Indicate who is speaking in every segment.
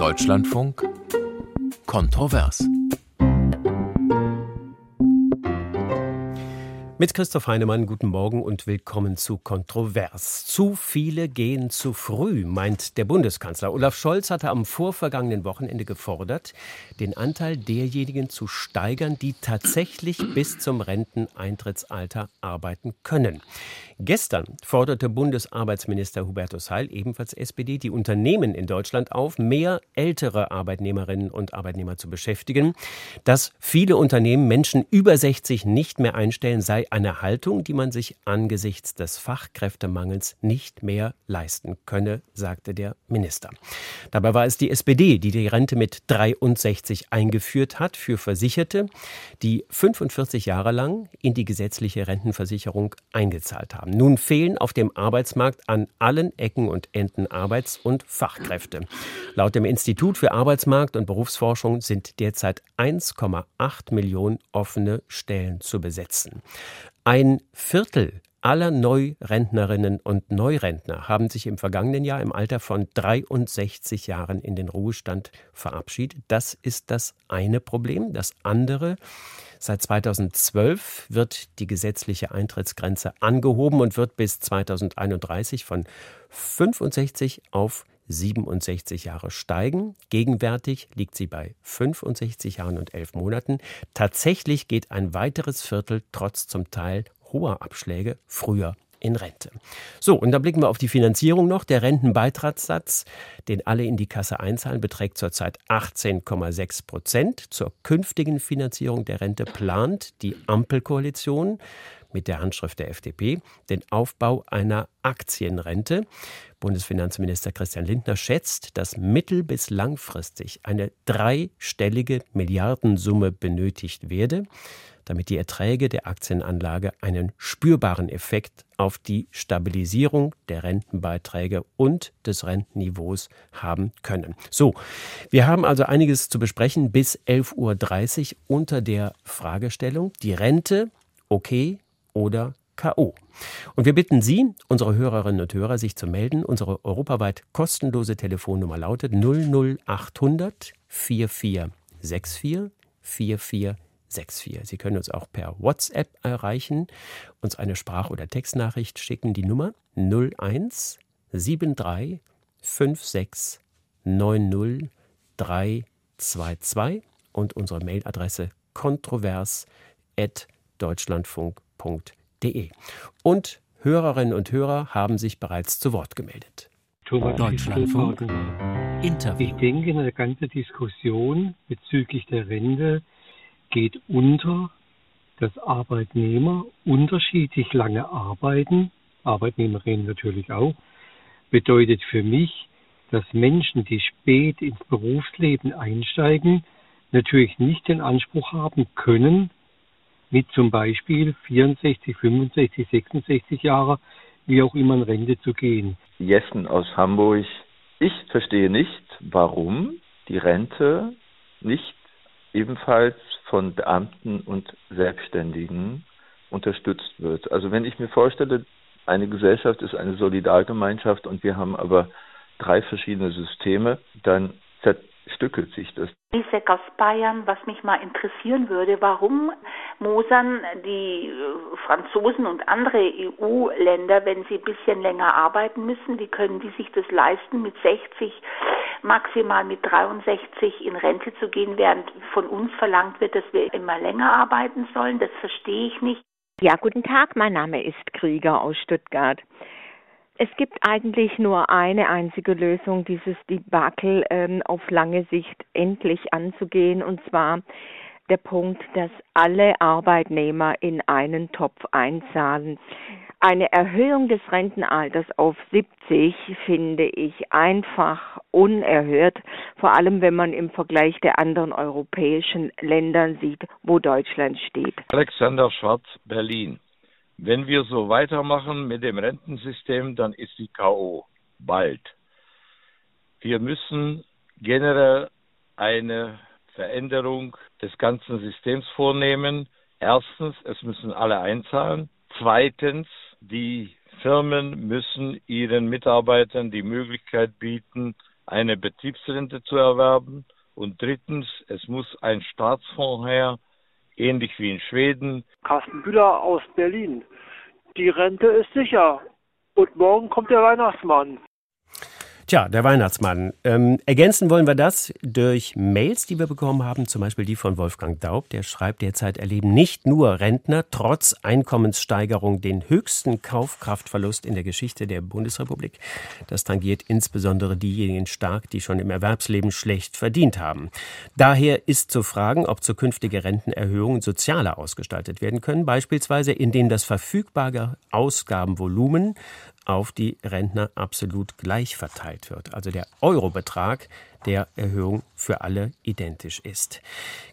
Speaker 1: Deutschlandfunk Kontrovers.
Speaker 2: Mit Christoph Heinemann, guten Morgen und willkommen zu Kontrovers. Zu viele gehen zu früh, meint der Bundeskanzler. Olaf Scholz hatte am vorvergangenen Wochenende gefordert, den Anteil derjenigen zu steigern, die tatsächlich bis zum Renteneintrittsalter arbeiten können. Gestern forderte Bundesarbeitsminister Hubertus Heil, ebenfalls SPD, die Unternehmen in Deutschland auf, mehr ältere Arbeitnehmerinnen und Arbeitnehmer zu beschäftigen. Dass viele Unternehmen Menschen über 60 nicht mehr einstellen, sei eine Haltung, die man sich angesichts des Fachkräftemangels nicht mehr leisten könne, sagte der Minister. Dabei war es die SPD, die die Rente mit 63 eingeführt hat für Versicherte, die 45 Jahre lang in die gesetzliche Rentenversicherung eingezahlt haben. Nun fehlen auf dem Arbeitsmarkt an allen Ecken und Enden Arbeits- und Fachkräfte. Laut dem Institut für Arbeitsmarkt und Berufsforschung sind derzeit 1,8 Millionen offene Stellen zu besetzen. Ein Viertel aller Neurentnerinnen und Neurentner haben sich im vergangenen Jahr im Alter von 63 Jahren in den Ruhestand verabschiedet. Das ist das eine Problem. Das andere, seit 2012 wird die gesetzliche Eintrittsgrenze angehoben und wird bis 2031 von 65 auf 67 Jahre steigen. Gegenwärtig liegt sie bei 65 Jahren und 11 Monaten. Tatsächlich geht ein weiteres Viertel trotz zum Teil hoher Abschläge früher in Rente. So, und dann blicken wir auf die Finanzierung noch. Der Rentenbeitragssatz, den alle in die Kasse einzahlen, beträgt zurzeit 18,6 Prozent. Zur künftigen Finanzierung der Rente plant die Ampelkoalition mit der Handschrift der FDP den Aufbau einer Aktienrente. Bundesfinanzminister Christian Lindner schätzt, dass mittel- bis langfristig eine dreistellige Milliardensumme benötigt werde, damit die Erträge der Aktienanlage einen spürbaren Effekt auf die Stabilisierung der Rentenbeiträge und des Rentenniveaus haben können. So, wir haben also einiges zu besprechen bis 11.30 Uhr unter der Fragestellung, die Rente, okay, oder K.O. Und wir bitten Sie, unsere Hörerinnen und Hörer, sich zu melden. Unsere europaweit kostenlose Telefonnummer lautet 00800 4464 4464. Sie können uns auch per WhatsApp erreichen, uns eine Sprach- oder Textnachricht schicken. Die Nummer 01 73 56 90 322 und unsere Mailadresse kontrovers.deutschlandfunk.de. Und Hörerinnen und Hörer haben sich bereits zu Wort gemeldet.
Speaker 3: Deutschlandfunk. Interview. Ich denke, eine ganze Diskussion bezüglich der Rente geht unter, dass Arbeitnehmer unterschiedlich lange arbeiten, Arbeitnehmerinnen natürlich auch, bedeutet für mich, dass Menschen, die spät ins Berufsleben einsteigen, natürlich nicht den Anspruch haben können, mit zum Beispiel 64, 65, 66 Jahre, wie auch immer in Rente zu gehen.
Speaker 4: Jessen aus Hamburg. Ich verstehe nicht, warum die Rente nicht ebenfalls von Beamten und Selbstständigen unterstützt wird. Also wenn ich mir vorstelle, eine Gesellschaft ist eine Solidargemeinschaft und wir haben aber drei verschiedene Systeme, dann stückelt sich das.
Speaker 5: Isaac aus Bayern, was mich mal interessieren würde, warum mosern die äh, Franzosen und andere EU-Länder, wenn sie ein bisschen länger arbeiten müssen, wie können die sich das leisten, mit 60, maximal mit 63 in Rente zu gehen, während von uns verlangt wird, dass wir immer länger arbeiten sollen? Das verstehe ich nicht.
Speaker 6: Ja, guten Tag, mein Name ist Krieger aus Stuttgart. Es gibt eigentlich nur eine einzige Lösung, dieses Debakel ähm, auf lange Sicht endlich anzugehen, und zwar der Punkt, dass alle Arbeitnehmer in einen Topf einzahlen. Eine Erhöhung des Rentenalters auf 70 finde ich einfach unerhört, vor allem wenn man im Vergleich der anderen europäischen Ländern sieht, wo Deutschland steht.
Speaker 7: Alexander Schwarz, Berlin. Wenn wir so weitermachen mit dem Rentensystem, dann ist die KO bald. Wir müssen generell eine Veränderung des ganzen Systems vornehmen. Erstens, es müssen alle einzahlen. Zweitens, die Firmen müssen ihren Mitarbeitern die Möglichkeit bieten, eine Betriebsrente zu erwerben. Und drittens, es muss ein Staatsfonds her, ähnlich wie in Schweden.
Speaker 8: Carsten Bühler aus Berlin. Die Rente ist sicher. Und morgen kommt der Weihnachtsmann.
Speaker 2: Tja, der Weihnachtsmann. Ähm, ergänzen wollen wir das durch Mails, die wir bekommen haben, zum Beispiel die von Wolfgang Daub. Der schreibt, derzeit erleben nicht nur Rentner trotz Einkommenssteigerung den höchsten Kaufkraftverlust in der Geschichte der Bundesrepublik. Das tangiert insbesondere diejenigen stark, die schon im Erwerbsleben schlecht verdient haben. Daher ist zu fragen, ob zukünftige Rentenerhöhungen sozialer ausgestaltet werden können, beispielsweise indem das verfügbare Ausgabenvolumen auf die Rentner absolut gleich verteilt wird. Also der Eurobetrag der Erhöhung für alle identisch ist.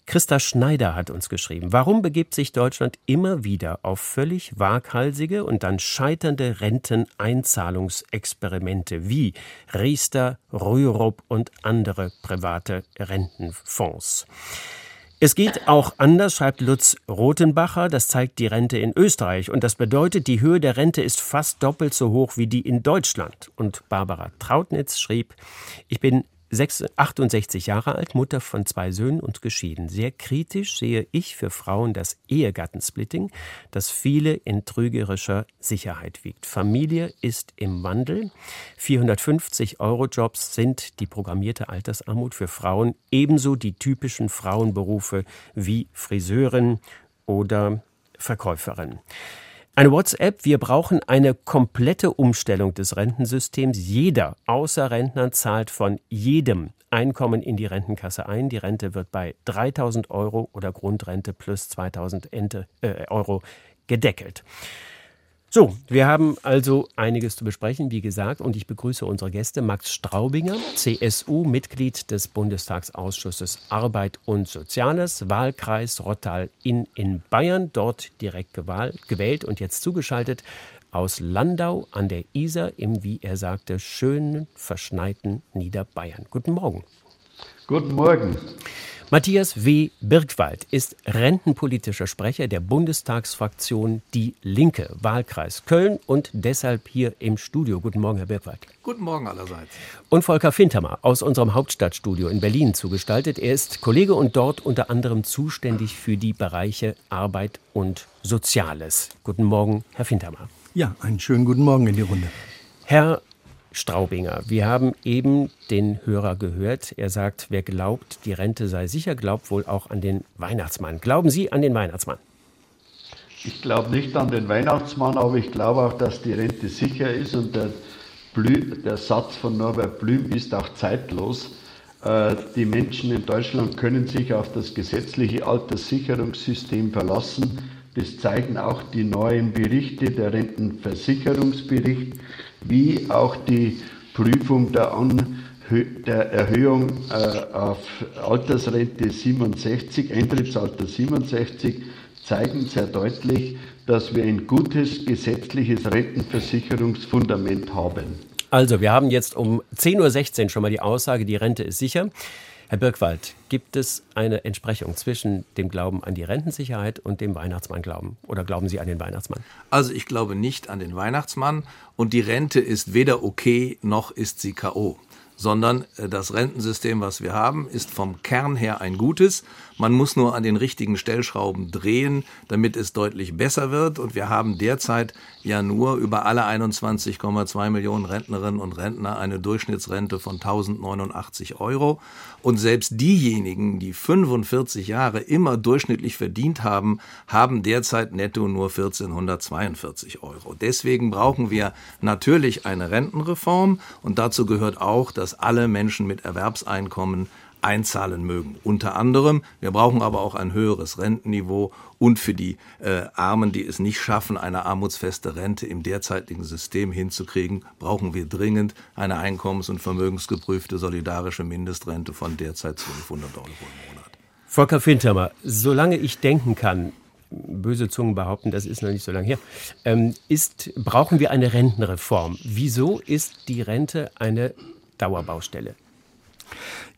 Speaker 2: Christa Schneider hat uns geschrieben, warum begibt sich Deutschland immer wieder auf völlig waghalsige und dann scheiternde Renteneinzahlungsexperimente wie Riester, Rürup und andere private Rentenfonds? Es geht auch anders, schreibt Lutz Rothenbacher. Das zeigt die Rente in Österreich. Und das bedeutet, die Höhe der Rente ist fast doppelt so hoch wie die in Deutschland. Und Barbara Trautnitz schrieb, ich bin 68 Jahre alt, Mutter von zwei Söhnen und geschieden. Sehr kritisch sehe ich für Frauen das Ehegattensplitting, das viele in trügerischer Sicherheit wiegt. Familie ist im Wandel. 450 Euro Jobs sind die programmierte Altersarmut für Frauen, ebenso die typischen Frauenberufe wie Friseurin oder Verkäuferin. Eine WhatsApp, wir brauchen eine komplette Umstellung des Rentensystems. Jeder außer Rentner zahlt von jedem Einkommen in die Rentenkasse ein. Die Rente wird bei 3000 Euro oder Grundrente plus 2000 äh, Euro gedeckelt. So, wir haben also einiges zu besprechen, wie gesagt, und ich begrüße unsere Gäste. Max Straubinger, CSU, Mitglied des Bundestagsausschusses Arbeit und Soziales, Wahlkreis Rottal in, in Bayern, dort direkt gewählt und jetzt zugeschaltet aus Landau an der Isar im, wie er sagte, schönen, verschneiten Niederbayern. Guten Morgen.
Speaker 9: Guten Morgen.
Speaker 2: Matthias W. Birkwald ist rentenpolitischer Sprecher der Bundestagsfraktion Die Linke, Wahlkreis Köln und deshalb hier im Studio. Guten Morgen, Herr Birkwald.
Speaker 10: Guten Morgen allerseits.
Speaker 2: Und Volker Fintermer aus unserem Hauptstadtstudio in Berlin zugestaltet. Er ist Kollege und dort unter anderem zuständig für die Bereiche Arbeit und Soziales. Guten Morgen, Herr Fintermer.
Speaker 11: Ja, einen schönen guten Morgen in die Runde.
Speaker 2: Herr Straubinger. Wir haben eben den Hörer gehört. Er sagt, wer glaubt, die Rente sei sicher, glaubt wohl auch an den Weihnachtsmann. Glauben Sie an den Weihnachtsmann?
Speaker 9: Ich glaube nicht an den Weihnachtsmann, aber ich glaube auch, dass die Rente sicher ist und der, Blü der Satz von Norbert Blüm ist auch zeitlos. Äh, die Menschen in Deutschland können sich auf das gesetzliche Alterssicherungssystem verlassen. Das zeigen auch die neuen Berichte, der Rentenversicherungsbericht wie auch die Prüfung der, An der Erhöhung äh, auf Altersrente 67, Eintrittsalter 67, zeigen sehr deutlich, dass wir ein gutes gesetzliches Rentenversicherungsfundament haben.
Speaker 2: Also, wir haben jetzt um 10.16 Uhr schon mal die Aussage, die Rente ist sicher. Herr Birkwald, gibt es eine Entsprechung zwischen dem Glauben an die Rentensicherheit und dem Weihnachtsmann-Glauben? Oder glauben Sie an den Weihnachtsmann?
Speaker 10: Also ich glaube nicht an den Weihnachtsmann und die Rente ist weder okay noch ist sie KO sondern äh, das Rentensystem, was wir haben, ist vom Kern her ein gutes. Man muss nur an den richtigen Stellschrauben drehen, damit es deutlich besser wird. Und wir haben derzeit ja nur über alle 21,2 Millionen Rentnerinnen und Rentner eine Durchschnittsrente von 1089 Euro. Und selbst diejenigen, die 45 Jahre immer durchschnittlich verdient haben, haben derzeit netto nur 1442 Euro. Deswegen brauchen wir natürlich eine Rentenreform. Und dazu gehört auch, dass dass alle Menschen mit Erwerbseinkommen einzahlen mögen. Unter anderem, wir brauchen aber auch ein höheres Rentenniveau und für die äh, Armen, die es nicht schaffen, eine armutsfeste Rente im derzeitigen System hinzukriegen, brauchen wir dringend eine einkommens- und vermögensgeprüfte solidarische Mindestrente von derzeit 1200 Euro im Monat.
Speaker 2: Volker Fintermer, solange ich denken kann, böse Zungen behaupten, das ist noch nicht so lange her, ähm, ist, brauchen wir eine Rentenreform. Wieso ist die Rente eine Dauerbaustelle.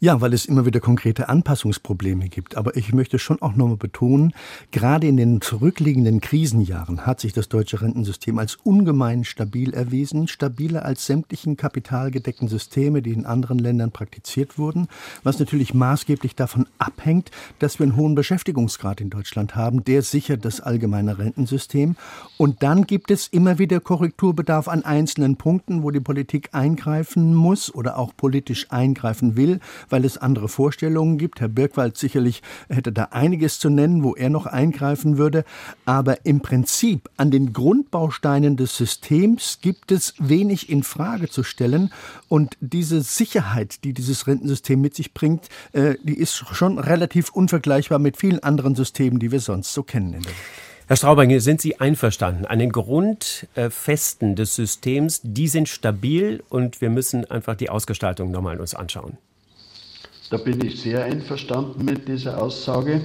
Speaker 11: Ja, weil es immer wieder konkrete Anpassungsprobleme gibt. Aber ich möchte schon auch nochmal betonen, gerade in den zurückliegenden Krisenjahren hat sich das deutsche Rentensystem als ungemein stabil erwiesen, stabiler als sämtlichen kapitalgedeckten Systeme, die in anderen Ländern praktiziert wurden, was natürlich maßgeblich davon abhängt, dass wir einen hohen Beschäftigungsgrad in Deutschland haben. Der sichert das allgemeine Rentensystem. Und dann gibt es immer wieder Korrekturbedarf an einzelnen Punkten, wo die Politik eingreifen muss oder auch politisch eingreifen will weil es andere Vorstellungen gibt. Herr Birkwald sicherlich hätte da einiges zu nennen, wo er noch eingreifen würde. Aber im Prinzip an den Grundbausteinen des Systems gibt es wenig in Frage zu stellen. Und diese Sicherheit, die dieses Rentensystem mit sich bringt, äh, die ist schon relativ unvergleichbar mit vielen anderen Systemen, die wir sonst so kennen in der Welt.
Speaker 2: Herr Straubinger, sind Sie einverstanden? An den Grundfesten des Systems, die sind stabil und wir müssen einfach die Ausgestaltung nochmal uns anschauen.
Speaker 12: Da bin ich sehr einverstanden mit dieser Aussage,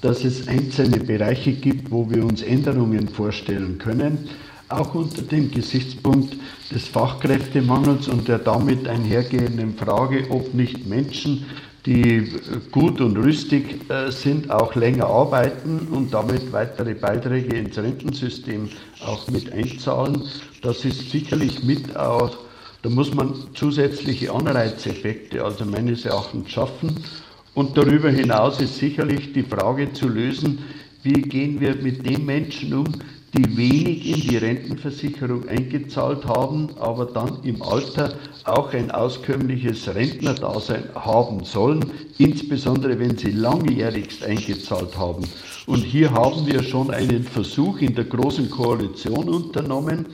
Speaker 12: dass es einzelne Bereiche gibt, wo wir uns Änderungen vorstellen können, auch unter dem Gesichtspunkt des Fachkräftemangels und der damit einhergehenden Frage, ob nicht Menschen, die gut und rüstig äh, sind, auch länger arbeiten und damit weitere Beiträge ins Rentensystem auch mit einzahlen. Das ist sicherlich mit auch da muss man zusätzliche Anreizeffekte, also meines Erachtens, schaffen. Und darüber hinaus ist sicherlich die Frage zu lösen, wie gehen wir mit den Menschen um, die wenig in die Rentenversicherung eingezahlt haben, aber dann im Alter auch ein auskömmliches Rentnerdasein haben sollen, insbesondere wenn sie langjährigst eingezahlt haben. Und hier haben wir schon einen Versuch in der Großen Koalition unternommen,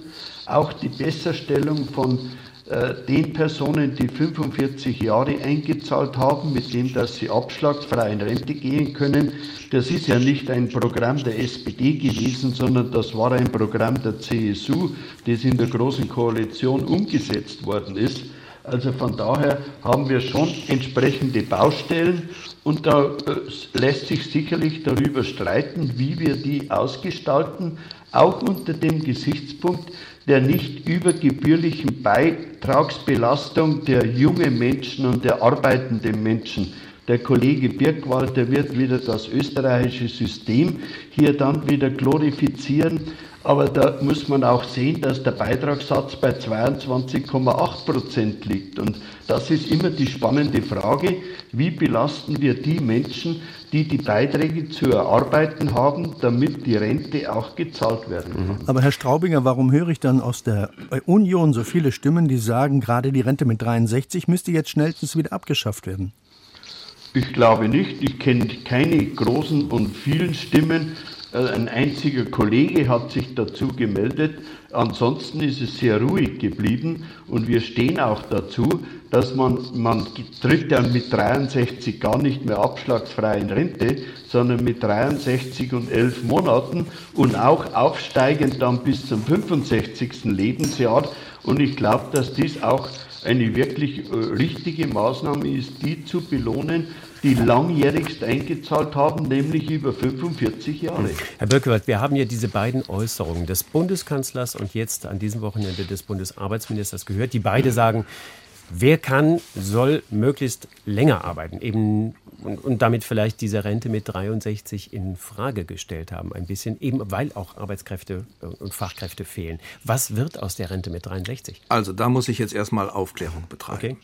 Speaker 12: auch die Besserstellung von äh, den Personen, die 45 Jahre eingezahlt haben, mit dem, dass sie abschlagsfrei in Rente gehen können. Das ist ja nicht ein Programm der SPD gewesen, sondern das war ein Programm der CSU, das in der Großen Koalition umgesetzt worden ist. Also von daher haben wir schon entsprechende Baustellen und da äh, lässt sich sicherlich darüber streiten, wie wir die ausgestalten, auch unter dem Gesichtspunkt, der nicht übergebührlichen Beitragsbelastung der jungen Menschen und der arbeitenden Menschen. Der Kollege Birkwald, der wird wieder das österreichische System hier dann wieder glorifizieren. Aber da muss man auch sehen, dass der Beitragssatz bei 22,8 Prozent liegt. Und das ist immer die spannende Frage, wie belasten wir die Menschen, die die Beiträge zu erarbeiten haben, damit die Rente auch gezahlt werden kann.
Speaker 11: Aber Herr Straubinger, warum höre ich dann aus der Union so viele Stimmen, die sagen, gerade die Rente mit 63 müsste jetzt schnellstens wieder abgeschafft werden?
Speaker 12: Ich glaube nicht. Ich kenne keine großen und vielen Stimmen, ein einziger Kollege hat sich dazu gemeldet. Ansonsten ist es sehr ruhig geblieben und wir stehen auch dazu, dass man, man tritt dann mit 63 gar nicht mehr abschlagsfrei in Rente, sondern mit 63 und 11 Monaten und auch aufsteigend dann bis zum 65. Lebensjahr. Und ich glaube, dass dies auch eine wirklich äh, richtige Maßnahme ist, die zu belohnen, die langjährigst eingezahlt haben, nämlich über 45 Jahre.
Speaker 2: Herr Böckewald, wir haben ja diese beiden Äußerungen des Bundeskanzlers und jetzt an diesem Wochenende des Bundesarbeitsministers gehört, die beide sagen, wer kann, soll möglichst länger arbeiten, eben und, und, damit vielleicht diese Rente mit 63 in Frage gestellt haben, ein bisschen, eben weil auch Arbeitskräfte äh, und Fachkräfte fehlen. Was wird aus der Rente mit 63?
Speaker 10: Also da muss ich jetzt erstmal Aufklärung betreiben. Okay.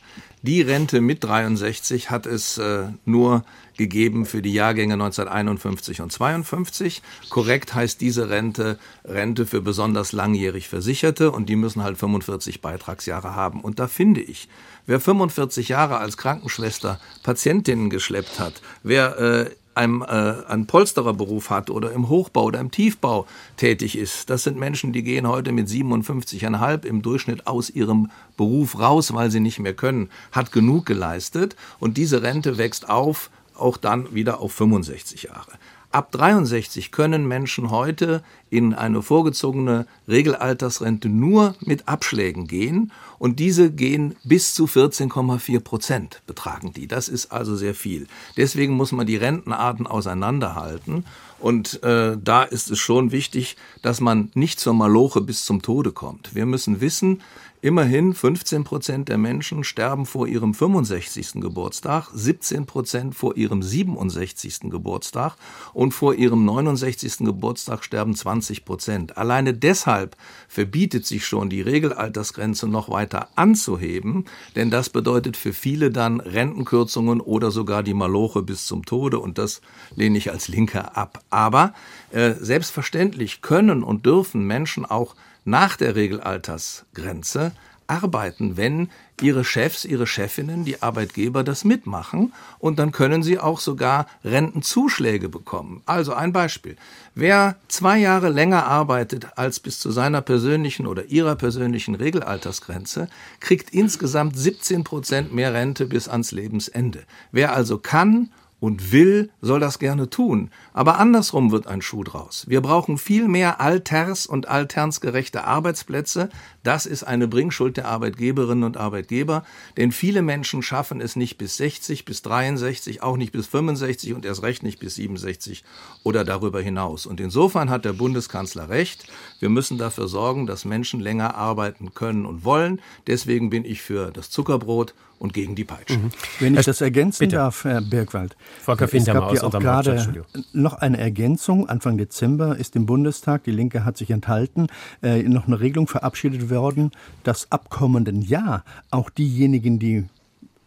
Speaker 10: Die Rente mit 63 hat es äh, nur gegeben für die Jahrgänge 1951 und 52. Korrekt heißt diese Rente Rente für besonders langjährig Versicherte und die müssen halt 45 Beitragsjahre haben. Und da finde ich, wer 45 Jahre als Krankenschwester Patientinnen geschleppt hat, wer äh, einem, äh, einen Polstererberuf hat oder im Hochbau oder im Tiefbau tätig ist. Das sind Menschen, die gehen heute mit 57,5 im Durchschnitt aus ihrem Beruf raus, weil sie nicht mehr können, hat genug geleistet und diese Rente wächst auf, auch dann wieder auf 65 Jahre. Ab 63 können Menschen heute in eine vorgezogene Regelaltersrente nur mit Abschlägen gehen und diese gehen bis zu 14,4 Prozent betragen die. Das ist also sehr viel. Deswegen muss man die Rentenarten auseinanderhalten und äh, da ist es schon wichtig, dass man nicht zur Maloche bis zum Tode kommt. Wir müssen wissen, Immerhin 15 Prozent der Menschen sterben vor ihrem 65. Geburtstag, 17 Prozent vor ihrem 67. Geburtstag und vor ihrem 69. Geburtstag sterben 20 Prozent. Alleine deshalb verbietet sich schon die Regelaltersgrenze noch weiter anzuheben, denn das bedeutet für viele dann Rentenkürzungen oder sogar die Maloche bis zum Tode und das lehne ich als Linker ab. Aber äh, selbstverständlich können und dürfen Menschen auch nach der Regelaltersgrenze arbeiten, wenn ihre Chefs, ihre Chefinnen, die Arbeitgeber das mitmachen und dann können sie auch sogar Rentenzuschläge bekommen. Also ein Beispiel. Wer zwei Jahre länger arbeitet als bis zu seiner persönlichen oder ihrer persönlichen Regelaltersgrenze, kriegt insgesamt 17 Prozent mehr Rente bis ans Lebensende. Wer also kann und will, soll das gerne tun. Aber andersrum wird ein Schuh draus. Wir brauchen viel mehr alters- und alternsgerechte Arbeitsplätze. Das ist eine Bringschuld der Arbeitgeberinnen und Arbeitgeber, denn viele Menschen schaffen es nicht bis 60, bis 63, auch nicht bis 65 und erst recht nicht bis 67 oder darüber hinaus. Und insofern hat der Bundeskanzler recht. Wir müssen dafür sorgen, dass Menschen länger arbeiten können und wollen. Deswegen bin ich für das Zuckerbrot und gegen die Peitsche. Mhm.
Speaker 11: Wenn ich das ergänzen Bitte. darf, Herr Birkwald.
Speaker 2: Volker
Speaker 11: es gab ja auch gerade noch eine Ergänzung. Anfang Dezember ist im Bundestag, die Linke hat sich enthalten, äh, noch eine Regelung verabschiedet worden, dass ab kommenden Jahr auch diejenigen, die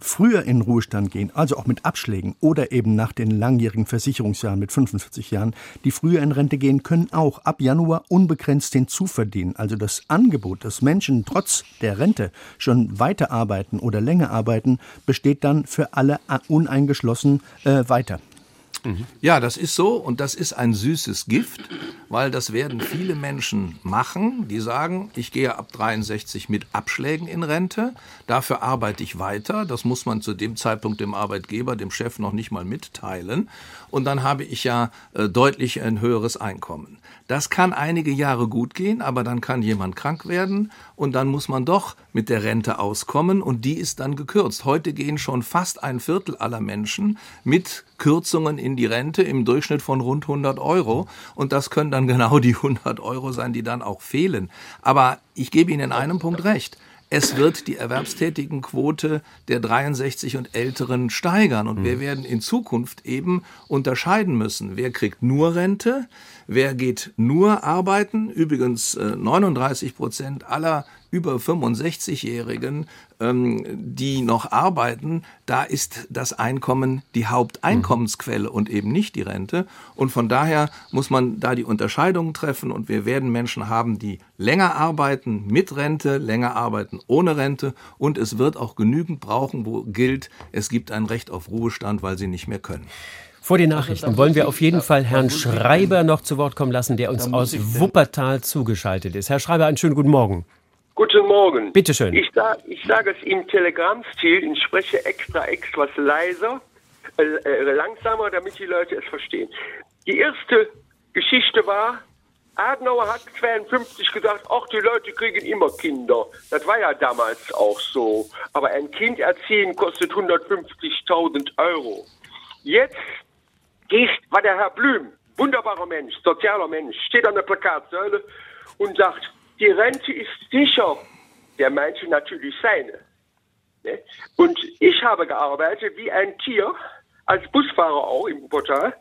Speaker 11: früher in Ruhestand gehen, also auch mit Abschlägen oder eben nach den langjährigen Versicherungsjahren mit 45 Jahren, die früher in Rente gehen, können auch ab Januar unbegrenzt hinzuverdienen. Also das Angebot, dass Menschen trotz der Rente schon weiterarbeiten oder länger arbeiten, besteht dann für alle uneingeschlossen äh, weiter.
Speaker 10: Mhm. Ja, das ist so und das ist ein süßes Gift, weil das werden viele Menschen machen, die sagen, ich gehe ab 63 mit Abschlägen in Rente, dafür arbeite ich weiter, das muss man zu dem Zeitpunkt dem Arbeitgeber, dem Chef noch nicht mal mitteilen und dann habe ich ja äh, deutlich ein höheres Einkommen. Das kann einige Jahre gut gehen, aber dann kann jemand krank werden und dann muss man doch mit der Rente auskommen und die ist dann gekürzt. Heute gehen schon fast ein Viertel aller Menschen mit Kürzungen in die Rente im Durchschnitt von rund 100 Euro und das können dann genau die 100 Euro sein, die dann auch fehlen. Aber ich gebe Ihnen in einem Punkt recht es wird die Erwerbstätigenquote der 63 und Älteren steigern. Und wir mhm. werden in Zukunft eben unterscheiden müssen, wer kriegt nur Rente, wer geht nur arbeiten. Übrigens 39 äh, Prozent aller über 65-Jährigen, ähm, die noch arbeiten, da ist das Einkommen die Haupteinkommensquelle und eben nicht die Rente. Und von daher muss man da die Unterscheidungen treffen und wir werden Menschen haben, die länger arbeiten mit Rente, länger arbeiten ohne Rente und es wird auch genügend brauchen, wo gilt, es gibt ein Recht auf Ruhestand, weil sie nicht mehr können.
Speaker 2: Vor den Nachrichten wollen wir auf jeden Fall Herrn Schreiber noch zu Wort kommen lassen, der uns aus Wuppertal zugeschaltet ist. Herr Schreiber, einen schönen guten Morgen.
Speaker 13: Guten Morgen.
Speaker 2: Bitte schön.
Speaker 13: Ich, sag, ich sage es im Telegram-Stil, ich spreche extra etwas leiser, äh, äh, langsamer, damit die Leute es verstehen. Die erste Geschichte war, Adenauer hat 52 gesagt, ach, die Leute kriegen immer Kinder. Das war ja damals auch so. Aber ein Kind erziehen kostet 150.000 Euro. Jetzt war der Herr Blüm, wunderbarer Mensch, sozialer Mensch, steht an der Plakatsäule und sagt, die Rente ist sicher. Der meinte natürlich seine. Ne? Und ich habe gearbeitet wie ein Tier, als Busfahrer auch im Portal,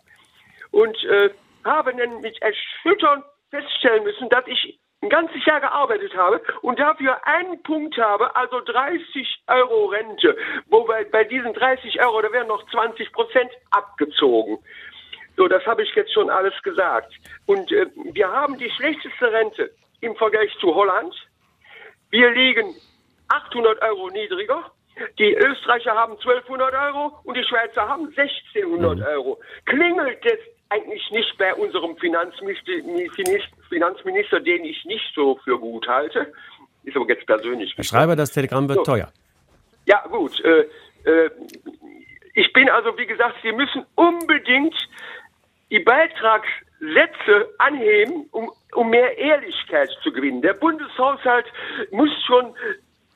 Speaker 13: und äh, habe dann mit Erschüttern feststellen müssen, dass ich ein ganzes Jahr gearbeitet habe und dafür einen Punkt habe, also 30 Euro Rente. Wobei bei diesen 30 Euro, da werden noch 20 Prozent abgezogen. So, das habe ich jetzt schon alles gesagt. Und äh, wir haben die schlechteste Rente im Vergleich zu Holland. Wir liegen 800 Euro niedriger. Die Österreicher haben 1200 Euro und die Schweizer haben 1600 mhm. Euro. Klingelt es eigentlich nicht bei unserem Finanzminister, Finanzminister, den ich nicht so für gut halte. Ist aber jetzt persönlich.
Speaker 2: Herr Schreiber, das Telegramm wird so. teuer.
Speaker 13: Ja, gut. Äh, äh, ich bin also, wie gesagt, Sie müssen unbedingt die Beitragssätze anheben, um, um mehr Ehrlichkeit zu gewinnen. Der Bundeshaushalt muss schon